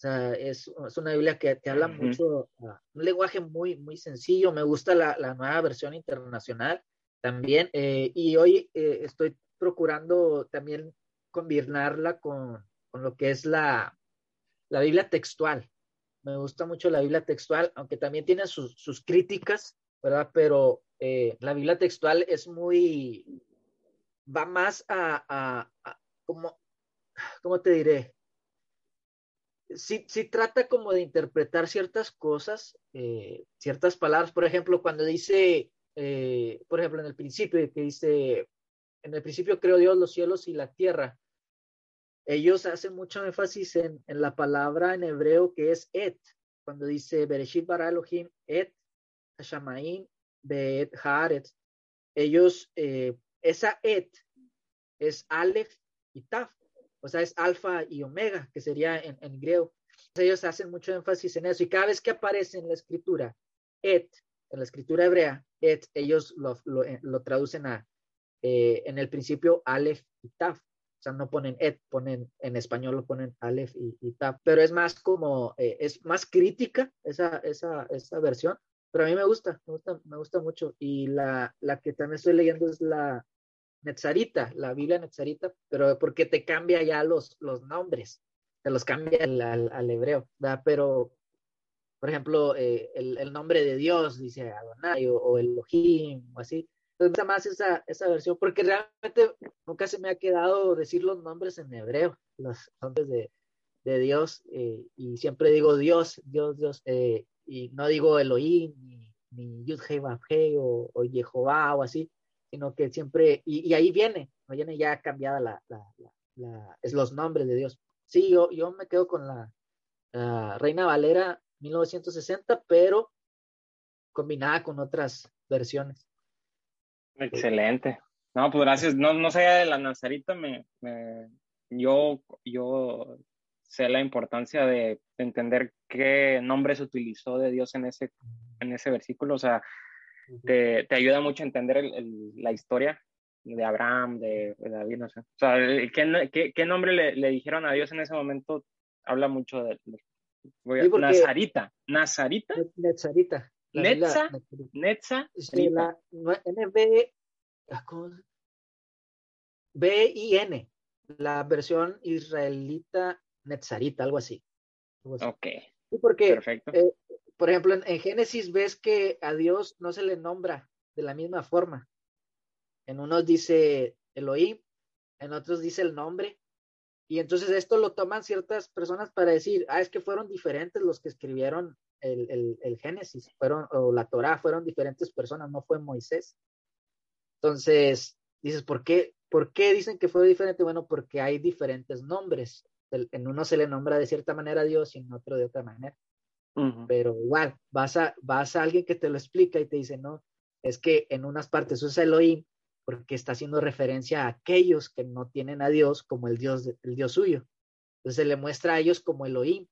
sea, es, es una Biblia que te habla mucho, uh, un lenguaje muy, muy sencillo. Me gusta la, la nueva versión internacional también. Eh, y hoy eh, estoy procurando también combinarla con, con lo que es la, la, Biblia textual. Me gusta mucho la Biblia textual, aunque también tiene sus, sus críticas, ¿verdad? Pero eh, la Biblia textual es muy, va más a, a, a como, ¿cómo te diré? sí, sí trata como de interpretar ciertas cosas, eh, ciertas palabras. Por ejemplo, cuando dice, eh, por ejemplo, en el principio, que dice, en el principio creó Dios los cielos y la tierra. Ellos hacen mucho énfasis en, la palabra en hebreo que es et, cuando dice Bereshit bara Elohim et Shamaim beet haaret. Ellos, eh, esa et es Aleph y Taf o sea, es alfa y omega, que sería en, en griego. ellos hacen mucho énfasis en eso y cada vez que aparece en la escritura, et, en la escritura hebrea, et, ellos lo, eh, traducen a, eh, en el principio, aleph y taf. O sea, no ponen et, ponen, en español lo ponen aleph y, y. Pero es más como, eh, es más crítica esa, esa, esa versión. Pero a mí me gusta, me gusta, me gusta mucho. Y la, la que también estoy leyendo es la, Netzarita, la Biblia Netzarita, pero porque te cambia ya los, los nombres, te los cambia al, al, hebreo, ¿verdad? Pero, por ejemplo, eh, el, el, nombre de Dios, dice Adonai, o, o Elohim, o así. Entonces, más esa, esa versión, porque realmente nunca se me ha quedado decir los nombres en hebreo, los nombres de, de Dios, eh, y siempre digo Dios, Dios, Dios, eh, y no digo Elohim, ni, ni Yud o, o Jehová, o así, sino que siempre, y, ahí viene, viene ya cambiada la, la, la, los nombres de Dios. Sí, yo, yo me quedo con la uh, Reina Valera 1960, pero combinada con otras versiones. Excelente. No, pues gracias. No, no sé de la Nazarita, me, me, yo, yo sé la importancia de entender qué nombre se utilizó de Dios en ese, en ese versículo. O sea, te, te ayuda mucho a entender el, el, la historia de Abraham, de, de, David, no sé. O sea, ¿qué, qué, qué nombre le, le, dijeron a Dios en ese momento? Habla mucho de... de voy a, sí, Nazarita. Nazarita. Netzarita. Netza. Netza. Sí, la NB. B-I-N. La versión israelita Netzarita, algo así. Algo así. Ok. Sí, porque Perfecto. Eh, por ejemplo, en, en, Génesis ves que a Dios no se le nombra de la misma forma. En unos dice Elohim, en otros dice el nombre. Y entonces esto lo toman ciertas personas para decir, ah, es que fueron diferentes los que escribieron el, el, el Génesis, fueron, o la Torah, fueron diferentes personas, no fue Moisés. Entonces, dices, ¿por qué, ¿por qué dicen que fue diferente? Bueno, porque hay diferentes nombres. En uno se le nombra de cierta manera a Dios y en otro de otra manera. Uh -huh. Pero igual, vas a, vas a alguien que te lo explica y te dice, no, es que en unas partes usa Elohim porque está haciendo referencia a aquellos que no tienen a Dios como el Dios, el Dios suyo. Entonces se le muestra a ellos como Elohim.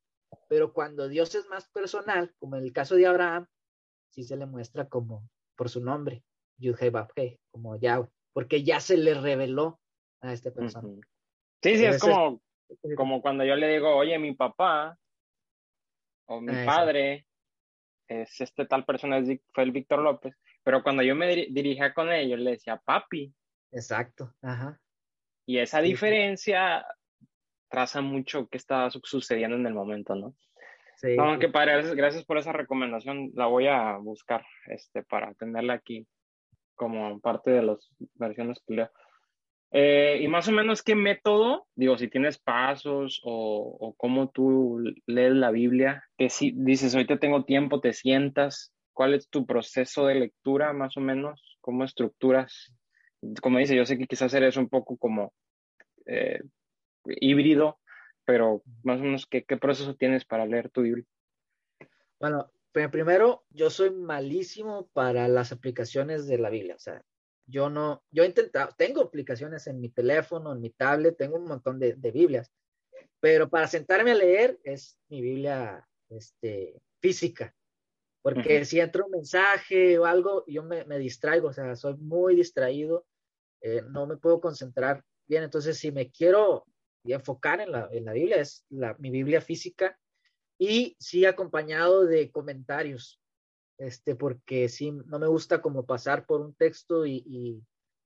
Pero cuando Dios es más personal, como en el caso de Abraham, sí se le muestra como por su nombre, Yudhe como Yahweh, porque ya se le reveló a este persona. Uh -huh. Sí, sí, es como como cuando yo le digo, oye, mi papá o mi Ah, padre es este tal persona, fue el Víctor López, pero cuando yo me dirigía con ellos, le decía papi. Exacto, ajá. Y esa diferencia traza mucho qué está sucediendo en el momento, ¿no? Sí. No, qué padre, gracias, por esa recomendación. La voy a buscar este, para tenerla aquí como parte de las versiones que leo. Eh, y más o menos, ¿qué método? Digo, si tienes pasos o, o cómo tú lees la Biblia, que si dices, ahorita tengo tiempo, te sientas, ¿cuál es tu proceso de lectura más o menos? ¿Cómo estructuras? Como dice, yo sé que quizás eres un poco como eh, híbrido, pero más o menos, ¿qué, ¿qué proceso tienes para leer tu Biblia? Bueno, primero, yo soy malísimo para las aplicaciones de la Biblia, o sea, yo no, yo he intentado, tengo aplicaciones en mi teléfono, en mi tablet, tengo un montón de, de Biblias, pero para sentarme a leer es mi Biblia este, física, porque uh -huh. si entra un mensaje o algo, yo me, me distraigo, o sea, soy muy distraído, eh, no me puedo concentrar bien, entonces si me quiero enfocar en la, en la Biblia, es la, mi Biblia física y sí acompañado de comentarios, este, porque sí, no me gusta como pasar por un texto y, y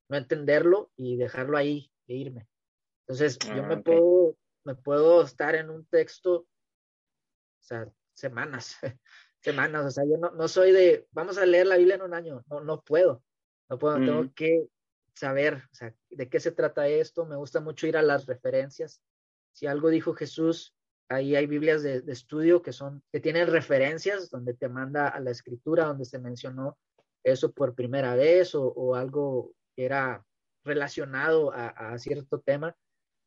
no entenderlo y dejarlo ahí e irme. Entonces, ah, yo me, okay. puedo, me puedo estar en un texto, o sea, semanas, semanas, o sea, yo no, no, soy de, vamos a leer la Biblia en un año, no, no puedo, no puedo, mm. tengo que saber, de qué se trata esto, me gusta mucho ir a las referencias. Si algo dijo Jesús, ahí hay Biblias de, estudio que son, que tienen referencias donde te manda a la escritura, donde se mencionó eso por primera vez o, algo que era relacionado a, cierto tema.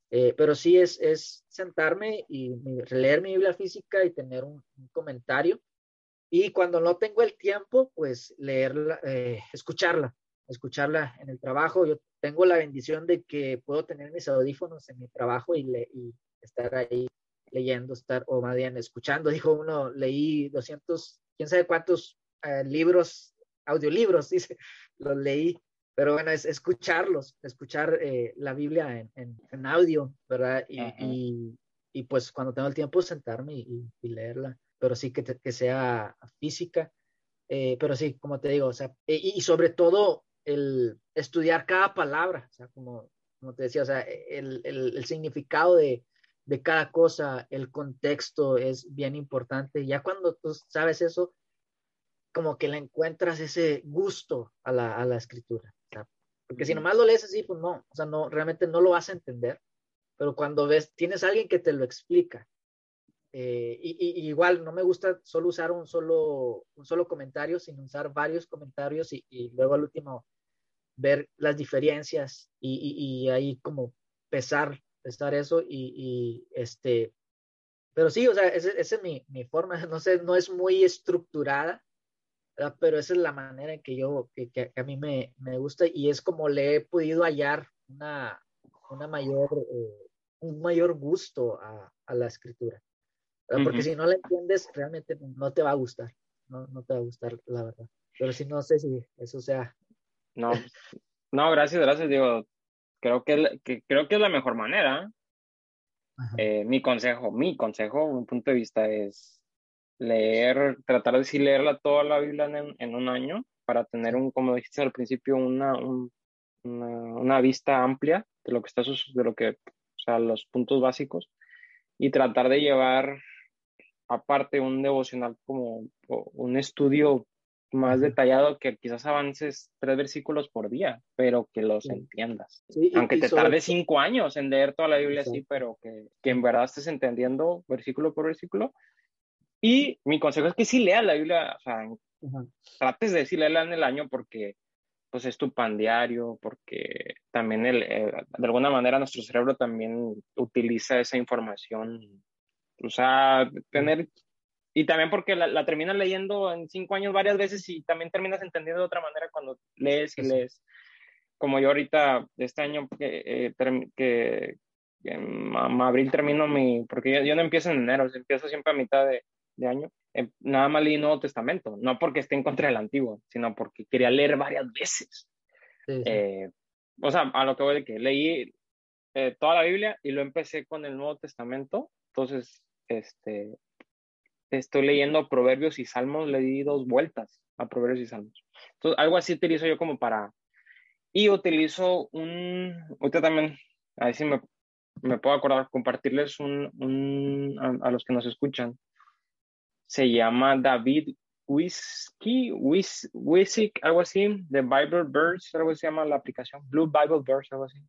Eh, pero sí es, es sentarme y leer mi Biblia física y tener un, un comentario. Y cuando no tengo el tiempo, pues leerla, eh, escucharla, escucharla en el trabajo. Yo tengo la bendición de que puedo tener mis audífonos en mi trabajo y, le, y estar ahí leyendo, estar, o más bien escuchando. Dijo uno, leí 200, quién sabe cuántos eh, libros, audiolibros, dice, los leí. Pero bueno, es escucharlos, escuchar eh, la Biblia en, en, en, audio, ¿verdad? Y, uh -huh. y, y, pues cuando tengo el tiempo sentarme y, y leerla, pero sí que, te, que sea física. Eh, pero sí, como te digo, o sea, y, y, sobre todo el estudiar cada palabra, o sea, como, como te decía, o sea, el, el, el significado de, de cada cosa, el contexto es bien importante. Ya cuando tú sabes eso, como que le encuentras ese gusto a la, a la escritura. O sea, porque si nomás lo lees así, pues no, o sea, no, realmente no lo vas a entender. Pero cuando ves, tienes a alguien que te lo explica. Eh, y, y, igual no me gusta solo usar un solo, un solo comentario, sino usar varios comentarios y, y luego al último ver las diferencias y, y ahí como pesar estar eso y, y, este, pero sí, o sea, esa es mi, mi, forma, no sé, no es muy estructurada, ¿verdad? pero esa es la manera en que yo, que, que a mí me, me, gusta y es como le he podido hallar una, una mayor, eh, un mayor gusto a, a la escritura, ¿verdad? porque uh -huh. si no la entiendes, realmente no te va a gustar, no, no te va a gustar, la verdad, pero si no sé si eso sea. No, no, gracias, gracias, digo, creo que, que, creo que es la mejor manera. Eh, mi consejo, mi consejo, un punto de vista es leer, tratar de sí leerla toda la Biblia en, en un año para tener un, como dijiste al principio, una, un, una, una, vista amplia de lo que está, de lo que, o sea, los puntos básicos y tratar de llevar aparte un devocional como un estudio más detallado que quizás avances tres versículos por día, pero que los sí. entiendas. Sí, Aunque y, te tarde cinco años en leer toda la Biblia así, pero que, que, en verdad estés entendiendo versículo por versículo. Y mi consejo es que sí leas la Biblia, o sea, -huh. trates de sí leerla en el año porque pues es tu pan diario, porque también el, el, de alguna manera nuestro cerebro también utiliza esa información. O sea, tener y también porque la, la, terminas leyendo en cinco años varias veces y también terminas entendiendo de otra manera cuando lees y lees. Como yo ahorita, este año que, eh, que, que en abril termino mi, porque yo, yo, no empiezo en enero, empiezo siempre a mitad de, de año, eh, nada más leí Nuevo Testamento, no porque esté en contra del Antiguo, sino porque quería leer varias veces. Sí, sí. Eh, o sea, a lo que voy de que leí eh, toda la Biblia y lo empecé con el Nuevo Testamento. Entonces, este, estoy leyendo Proverbios y Salmos, le di dos vueltas a Proverbios y Salmos. Entonces, algo así utilizo yo como para... Y utilizo un... Usted también, a ver me, puedo acordar, compartirles un, a, los que nos escuchan. Se llama David Whiskey, Whis, algo así, The Bible Verse, algo se llama la aplicación, Blue Bible Verse, algo así.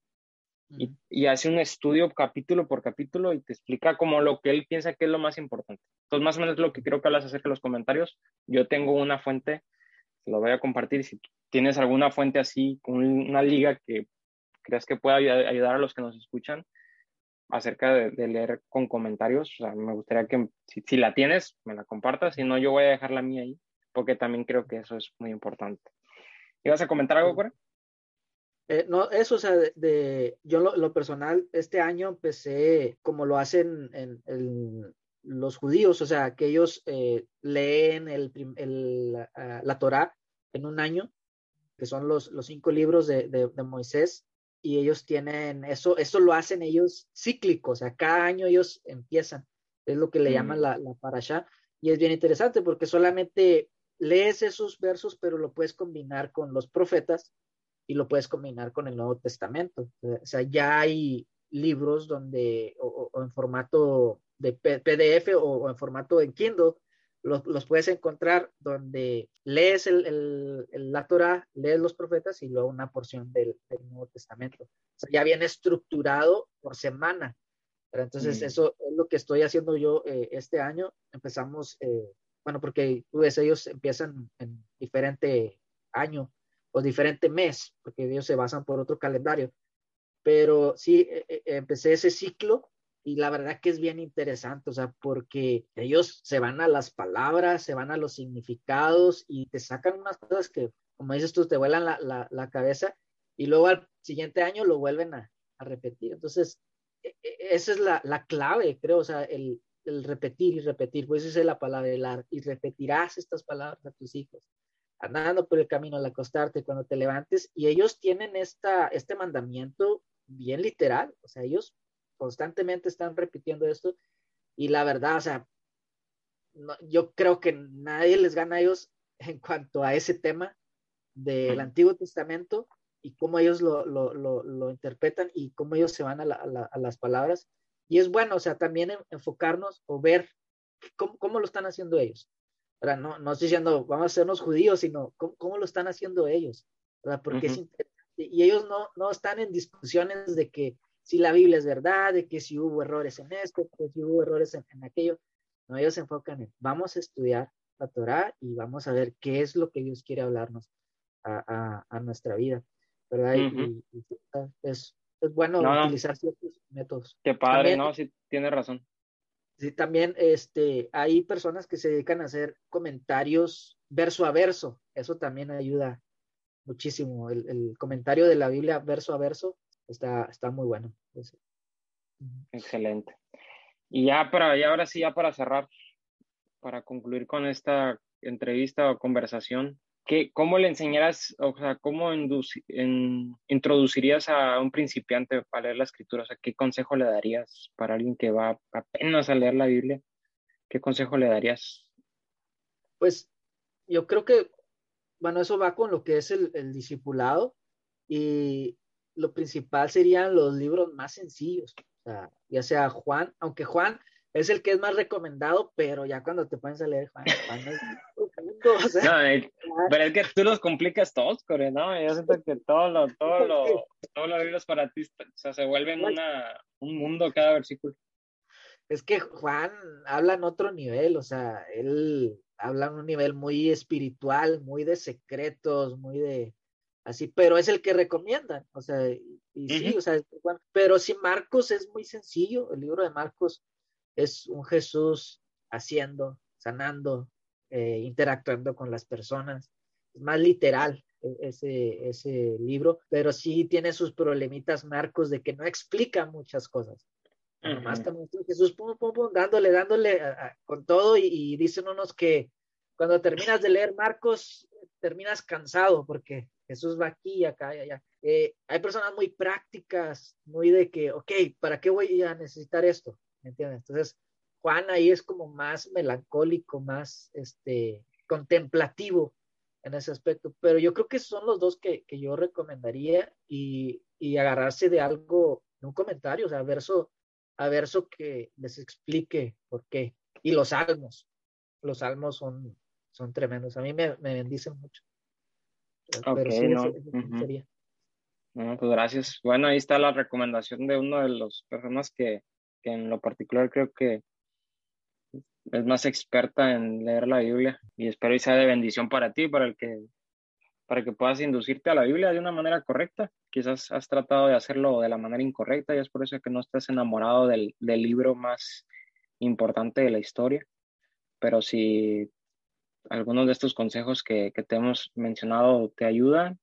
Y, y, hace un estudio capítulo por capítulo y te explica como lo que él piensa que es lo más importante. Entonces, más o menos lo que quiero que hablas acerca de los comentarios. Yo tengo una fuente, lo voy a compartir. Si tienes alguna fuente así, una liga que creas que pueda ayudar a los que nos escuchan acerca de, leer con comentarios, o sea, me gustaría que si, la tienes, me la compartas. Si no, yo voy a dejar la mía ahí, porque también creo que eso es muy importante. ¿Ibas a comentar algo, Cora? Eh, no, eso, o sea, de, yo lo, personal, este año empecé como lo hacen en, los judíos, o sea, que ellos eh, leen el, la, la, Torah en un año, que son los, los cinco libros de, de, Moisés, y ellos tienen eso, eso lo hacen ellos cíclico, o sea, cada año ellos empiezan, es lo que le llaman mm. la, la parasha, y es bien interesante porque solamente lees esos versos, pero lo puedes combinar con los profetas y lo puedes combinar con el Nuevo Testamento. O sea, ya hay libros donde, o, en formato de PDF o, en formato de Kindle, los, los, puedes encontrar donde lees el, el, la Torah, lees los profetas y luego una porción del, Nuevo Testamento. O sea, ya viene estructurado por semana. Pero entonces, mm. eso es lo que estoy haciendo yo eh, este año. Empezamos, eh, bueno, porque ves, ellos empiezan en diferente año o diferente mes, porque ellos se basan por otro calendario. Pero sí, e, e, empecé ese ciclo y la verdad que es bien interesante, o sea, porque ellos se van a las palabras, se van a los significados y te sacan unas cosas que, como dices tú, te vuelan la, la, cabeza y luego al siguiente año lo vuelven a, a repetir. Entonces, e, esa es la, la, clave, creo, o sea, el, el repetir y repetir, pues esa es la palabra, el, y repetirás estas palabras a tus hijos andando por el camino al acostarte, cuando te levantes, y ellos tienen esta, este mandamiento bien literal, o sea, ellos constantemente están repitiendo esto, y la verdad, o sea, yo creo que nadie les gana a ellos en cuanto a ese tema del Antiguo Testamento y cómo ellos lo, lo, lo, interpretan y cómo ellos se van a, a, las palabras. Y es bueno, o sea, también enfocarnos o ver cómo, cómo, lo están haciendo ellos. No, no estoy diciendo vamos a hacernos judíos, sino cómo, lo están haciendo ellos, ¿verdad? Porque es interesante. Y ellos no, no están en discusiones de que si la Biblia es verdad, de que si hubo errores en esto, que si hubo errores en, aquello. No, ellos se enfocan en vamos a estudiar la Torah y vamos a ver qué es lo que Dios quiere hablarnos a, a, nuestra vida, ¿verdad? y, es, es, bueno utilizar ciertos métodos. Qué padre, ¿no? Sí, tiene razón. Sí, también este, hay personas que se dedican a hacer comentarios verso a verso. Eso también ayuda muchísimo. El, comentario de la Biblia verso a verso está, está muy bueno. Excelente. Y ya para, y ahora sí, ya para cerrar, para concluir con esta entrevista o conversación, ¿cómo le enseñarás, o sea, cómo introducirías a un principiante a leer la escritura? O sea, ¿qué consejo le darías para alguien que va apenas a leer la Biblia? ¿Qué consejo le darías? Pues yo creo que, bueno, eso va con lo que es el, discipulado y lo principal serían los libros más sencillos, ya sea Juan, aunque Juan es el que es más recomendado, pero ya cuando te pones a leer Juan, Juan es o sea, no, pero es que tú los complicas todos, Core, ¿no? Yo siento que todo lo, todo lo, todos los libros para ti, o sea, se vuelven una, un mundo cada versículo. Es que Juan habla en otro nivel, o sea, él habla en un nivel muy espiritual, muy de secretos, muy de así, pero es el que recomiendan, o sea, y, sí, o sea, bueno, pero si Marcos es muy sencillo, el libro de Marcos es un Jesús haciendo, sanando, eh, interactuando con las personas. Es más literal e, ese, ese libro, pero sí tiene sus problemitas marcos de que no explica muchas cosas. Nomás Jesús pum, pum, pum, dándole, dándole con todo y, dicen unos que cuando terminas de leer Marcos terminas cansado porque Jesús va aquí y acá y allá. Eh, hay personas muy prácticas, muy de que, ok, ¿para qué voy a necesitar esto? ¿Me entiendes? Entonces, Juan ahí es como más melancólico, más este, contemplativo en ese aspecto, pero yo creo que son los dos que, que yo recomendaría y, y, agarrarse de algo, de un comentario, o sea, verso a verso que les explique por qué. Y los salmos, los salmos son, son tremendos, a mí me, me bendicen mucho. Ok, no. pues gracias. Bueno, ahí está la recomendación de uno de las personas que, que en lo particular creo que es más experta en leer la Biblia y espero que sea de bendición para ti, para el que para que puedas inducirte a la Biblia de una manera correcta. Quizás has tratado de hacerlo de la manera incorrecta y es por eso que no estás enamorado del, del libro más importante de la historia. Pero si algunos de estos consejos que, que te hemos mencionado te ayudan,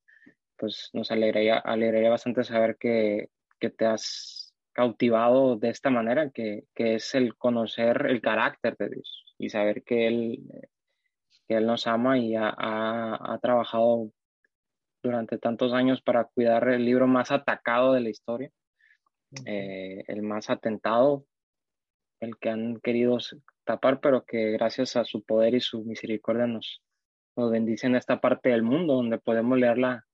pues nos alegraría, alegraría bastante saber que, que te has cautivado de esta manera, que, que, es el conocer el carácter de Dios y saber que Él, que él nos ama y ha, ha, trabajado durante tantos años para cuidar el libro más atacado de la historia, eh, el más atentado, el que han querido tapar, pero que gracias a su poder y su misericordia nos, nos bendice en esta parte del mundo donde podemos leerla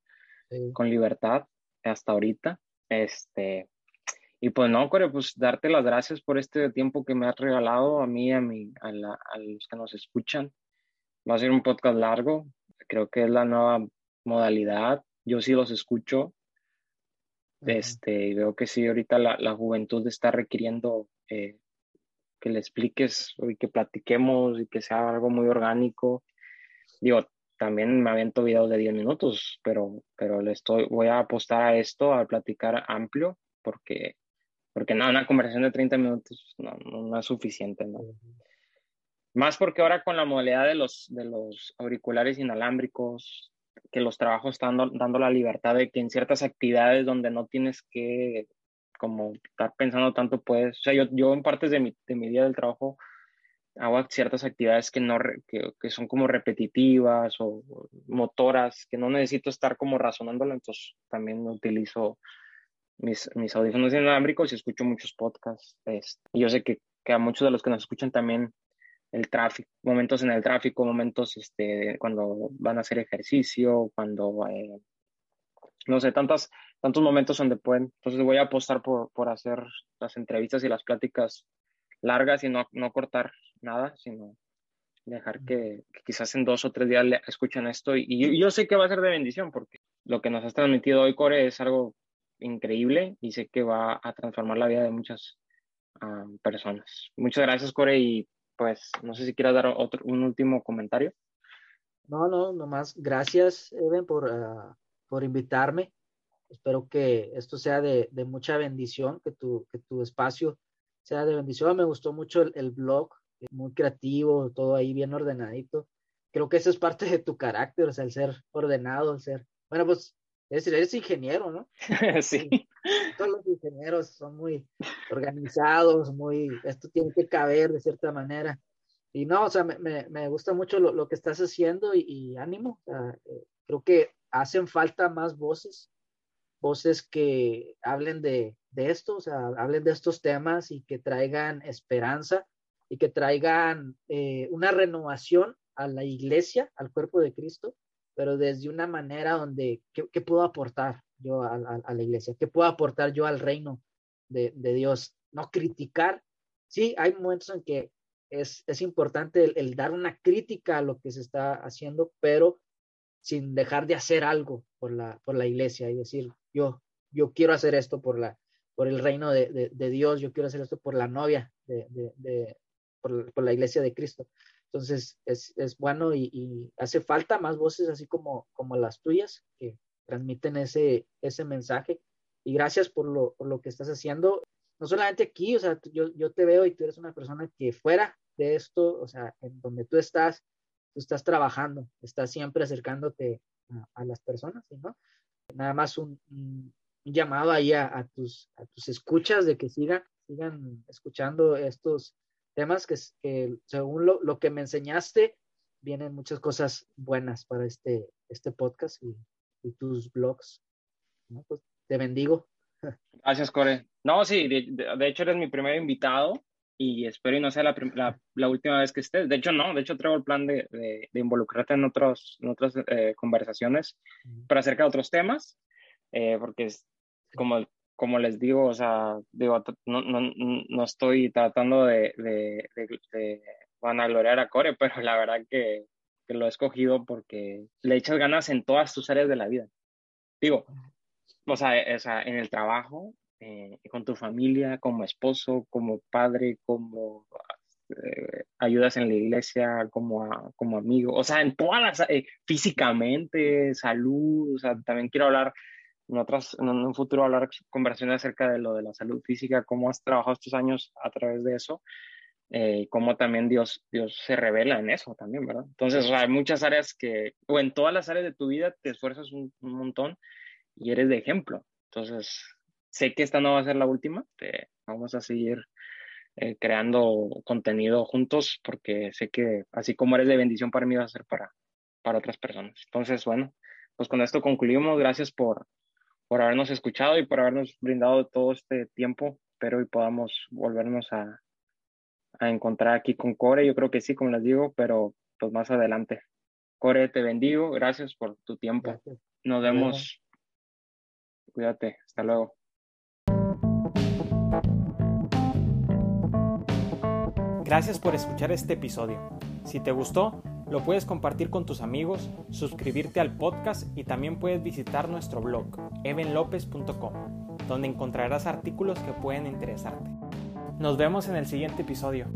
con libertad hasta ahorita. Este, y pues no, Core, pues darte las gracias por este tiempo que me has regalado a mí, a, mí, a, la, a los que nos escuchan. Va a ser un podcast largo, creo que es la nueva modalidad. Yo sí los escucho. Este, y veo que sí, ahorita la, la juventud está requiriendo eh, que le expliques y que platiquemos y que sea algo muy orgánico. Digo, también me avento videos de 10 minutos, pero, pero le estoy, voy a apostar a esto, a platicar amplio, porque porque no, una conversación de 30 minutos no, no, es suficiente. Más porque ahora con la modalidad de los, de los auriculares inalámbricos, que los trabajos están dando, la libertad de que en ciertas actividades donde no tienes que como estar pensando tanto, puedes, o sea, yo, yo en partes de mi, de mi día del trabajo hago ciertas actividades que, no, que, que son como repetitivas o motoras, que no necesito estar como razonándolo, entonces también utilizo mis, mis audífonos inalámbricos y escucho muchos podcasts. Este, y yo sé que, que, a muchos de los que nos escuchan también el tráfico, momentos en el tráfico, momentos este, cuando van a hacer ejercicio, cuando, eh, no sé, tantas, tantos momentos donde pueden. Entonces voy a apostar por, por hacer las entrevistas y las pláticas largas y no, no cortar nada, sino dejar que, quizás en dos o tres días le escuchen esto. Y, y, yo sé que va a ser de bendición porque lo que nos has transmitido hoy, Core, es algo increíble y sé que va a transformar la vida de muchas ah, personas. Muchas gracias, Core, y pues no sé si quieras dar otro, un último comentario. No, no, nomás gracias, Eben, por, uh, por invitarme. Espero que esto sea de, de, mucha bendición, que tu, que tu espacio sea de bendición. Me gustó mucho el, el blog, muy creativo, todo ahí bien ordenadito. Creo que eso es parte de tu carácter, o sea, el ser ordenado, el ser, bueno, pues es decir, eres ingeniero, ¿no? sí. Todos los ingenieros son muy organizados, muy, esto tiene que caber de cierta manera. Y no, o sea, me, me, gusta mucho lo, lo, que estás haciendo y, ánimo. O sea, eh, creo que hacen falta más voces, voces que hablen de, de esto, o sea, hablen de estos temas y que traigan esperanza y que traigan eh, una renovación a la iglesia, al cuerpo de Cristo, pero desde una manera donde, ¿qué, puedo aportar yo a, la iglesia? ¿Qué puedo aportar yo al reino de, Dios? No criticar. Sí, hay momentos en que es, es importante el, dar una crítica a lo que se está haciendo, pero sin dejar de hacer algo por la, por la iglesia y decir, yo, yo quiero hacer esto por, la, por el reino de, de Dios, yo quiero hacer esto por la novia, de, por, la iglesia de Cristo. Entonces, es, bueno y, hace falta más voces así como, como las tuyas que transmiten ese, ese mensaje. Y gracias por lo, lo que estás haciendo. No solamente aquí, o sea, yo, yo te veo y tú eres una persona que fuera de esto, o sea, en donde tú estás, tú estás trabajando, estás siempre acercándote a, a las personas, ¿no? Nada más un, un llamado ahí a, a, tus, a tus escuchas de que sigan, sigan escuchando estos, temas que, que según lo, lo, que me enseñaste, vienen muchas cosas buenas para este, este podcast y, y tus blogs. pues, te bendigo. Gracias, Core. No, sí, de, hecho eres mi primer invitado y espero y no sea la, la, última vez que estés. De hecho, no, de hecho traigo el plan de, de, involucrarte en, otros, en otras eh, conversaciones para acerca de otros temas, eh, porque es como, como les digo, o sea, digo, no, no, no estoy tratando de, de, de, vanagloriar a Core, pero la verdad que, que lo he escogido porque le echas ganas en todas tus áreas de la vida. Digo, o sea, o sea en el trabajo, eh, con tu familia, como esposo, como padre, como eh, ayudas en la iglesia, como, como amigo, o sea, en todas las, eh, físicamente, salud, o sea, también quiero hablar en otras, en un futuro hablar conversaciones acerca de lo de la salud física, cómo has trabajado estos años a través de eso, eh, cómo también Dios, Dios se revela en eso también, ¿verdad? Entonces, o sea, hay muchas áreas que, o en todas las áreas de tu vida te esfuerzas un, un montón y eres de ejemplo. Entonces, sé que esta no va a ser la última, te, vamos a seguir eh, creando contenido juntos porque sé que así como eres de bendición para mí va a ser para, para otras personas. Entonces, bueno, pues con esto concluimos. Gracias por, por habernos escuchado y por habernos brindado todo este tiempo. Espero y podamos volvernos a, a encontrar aquí con Core. Yo creo que sí, como les digo, pero pues más adelante. Core, te bendigo. Gracias por tu tiempo. Nos vemos. Cuídate. Hasta luego. Gracias por escuchar este episodio. Si te gustó, lo puedes compartir con tus amigos, suscribirte al podcast y también puedes visitar nuestro blog, evenlopez.com, donde encontrarás artículos que pueden interesarte. Nos vemos en el siguiente episodio.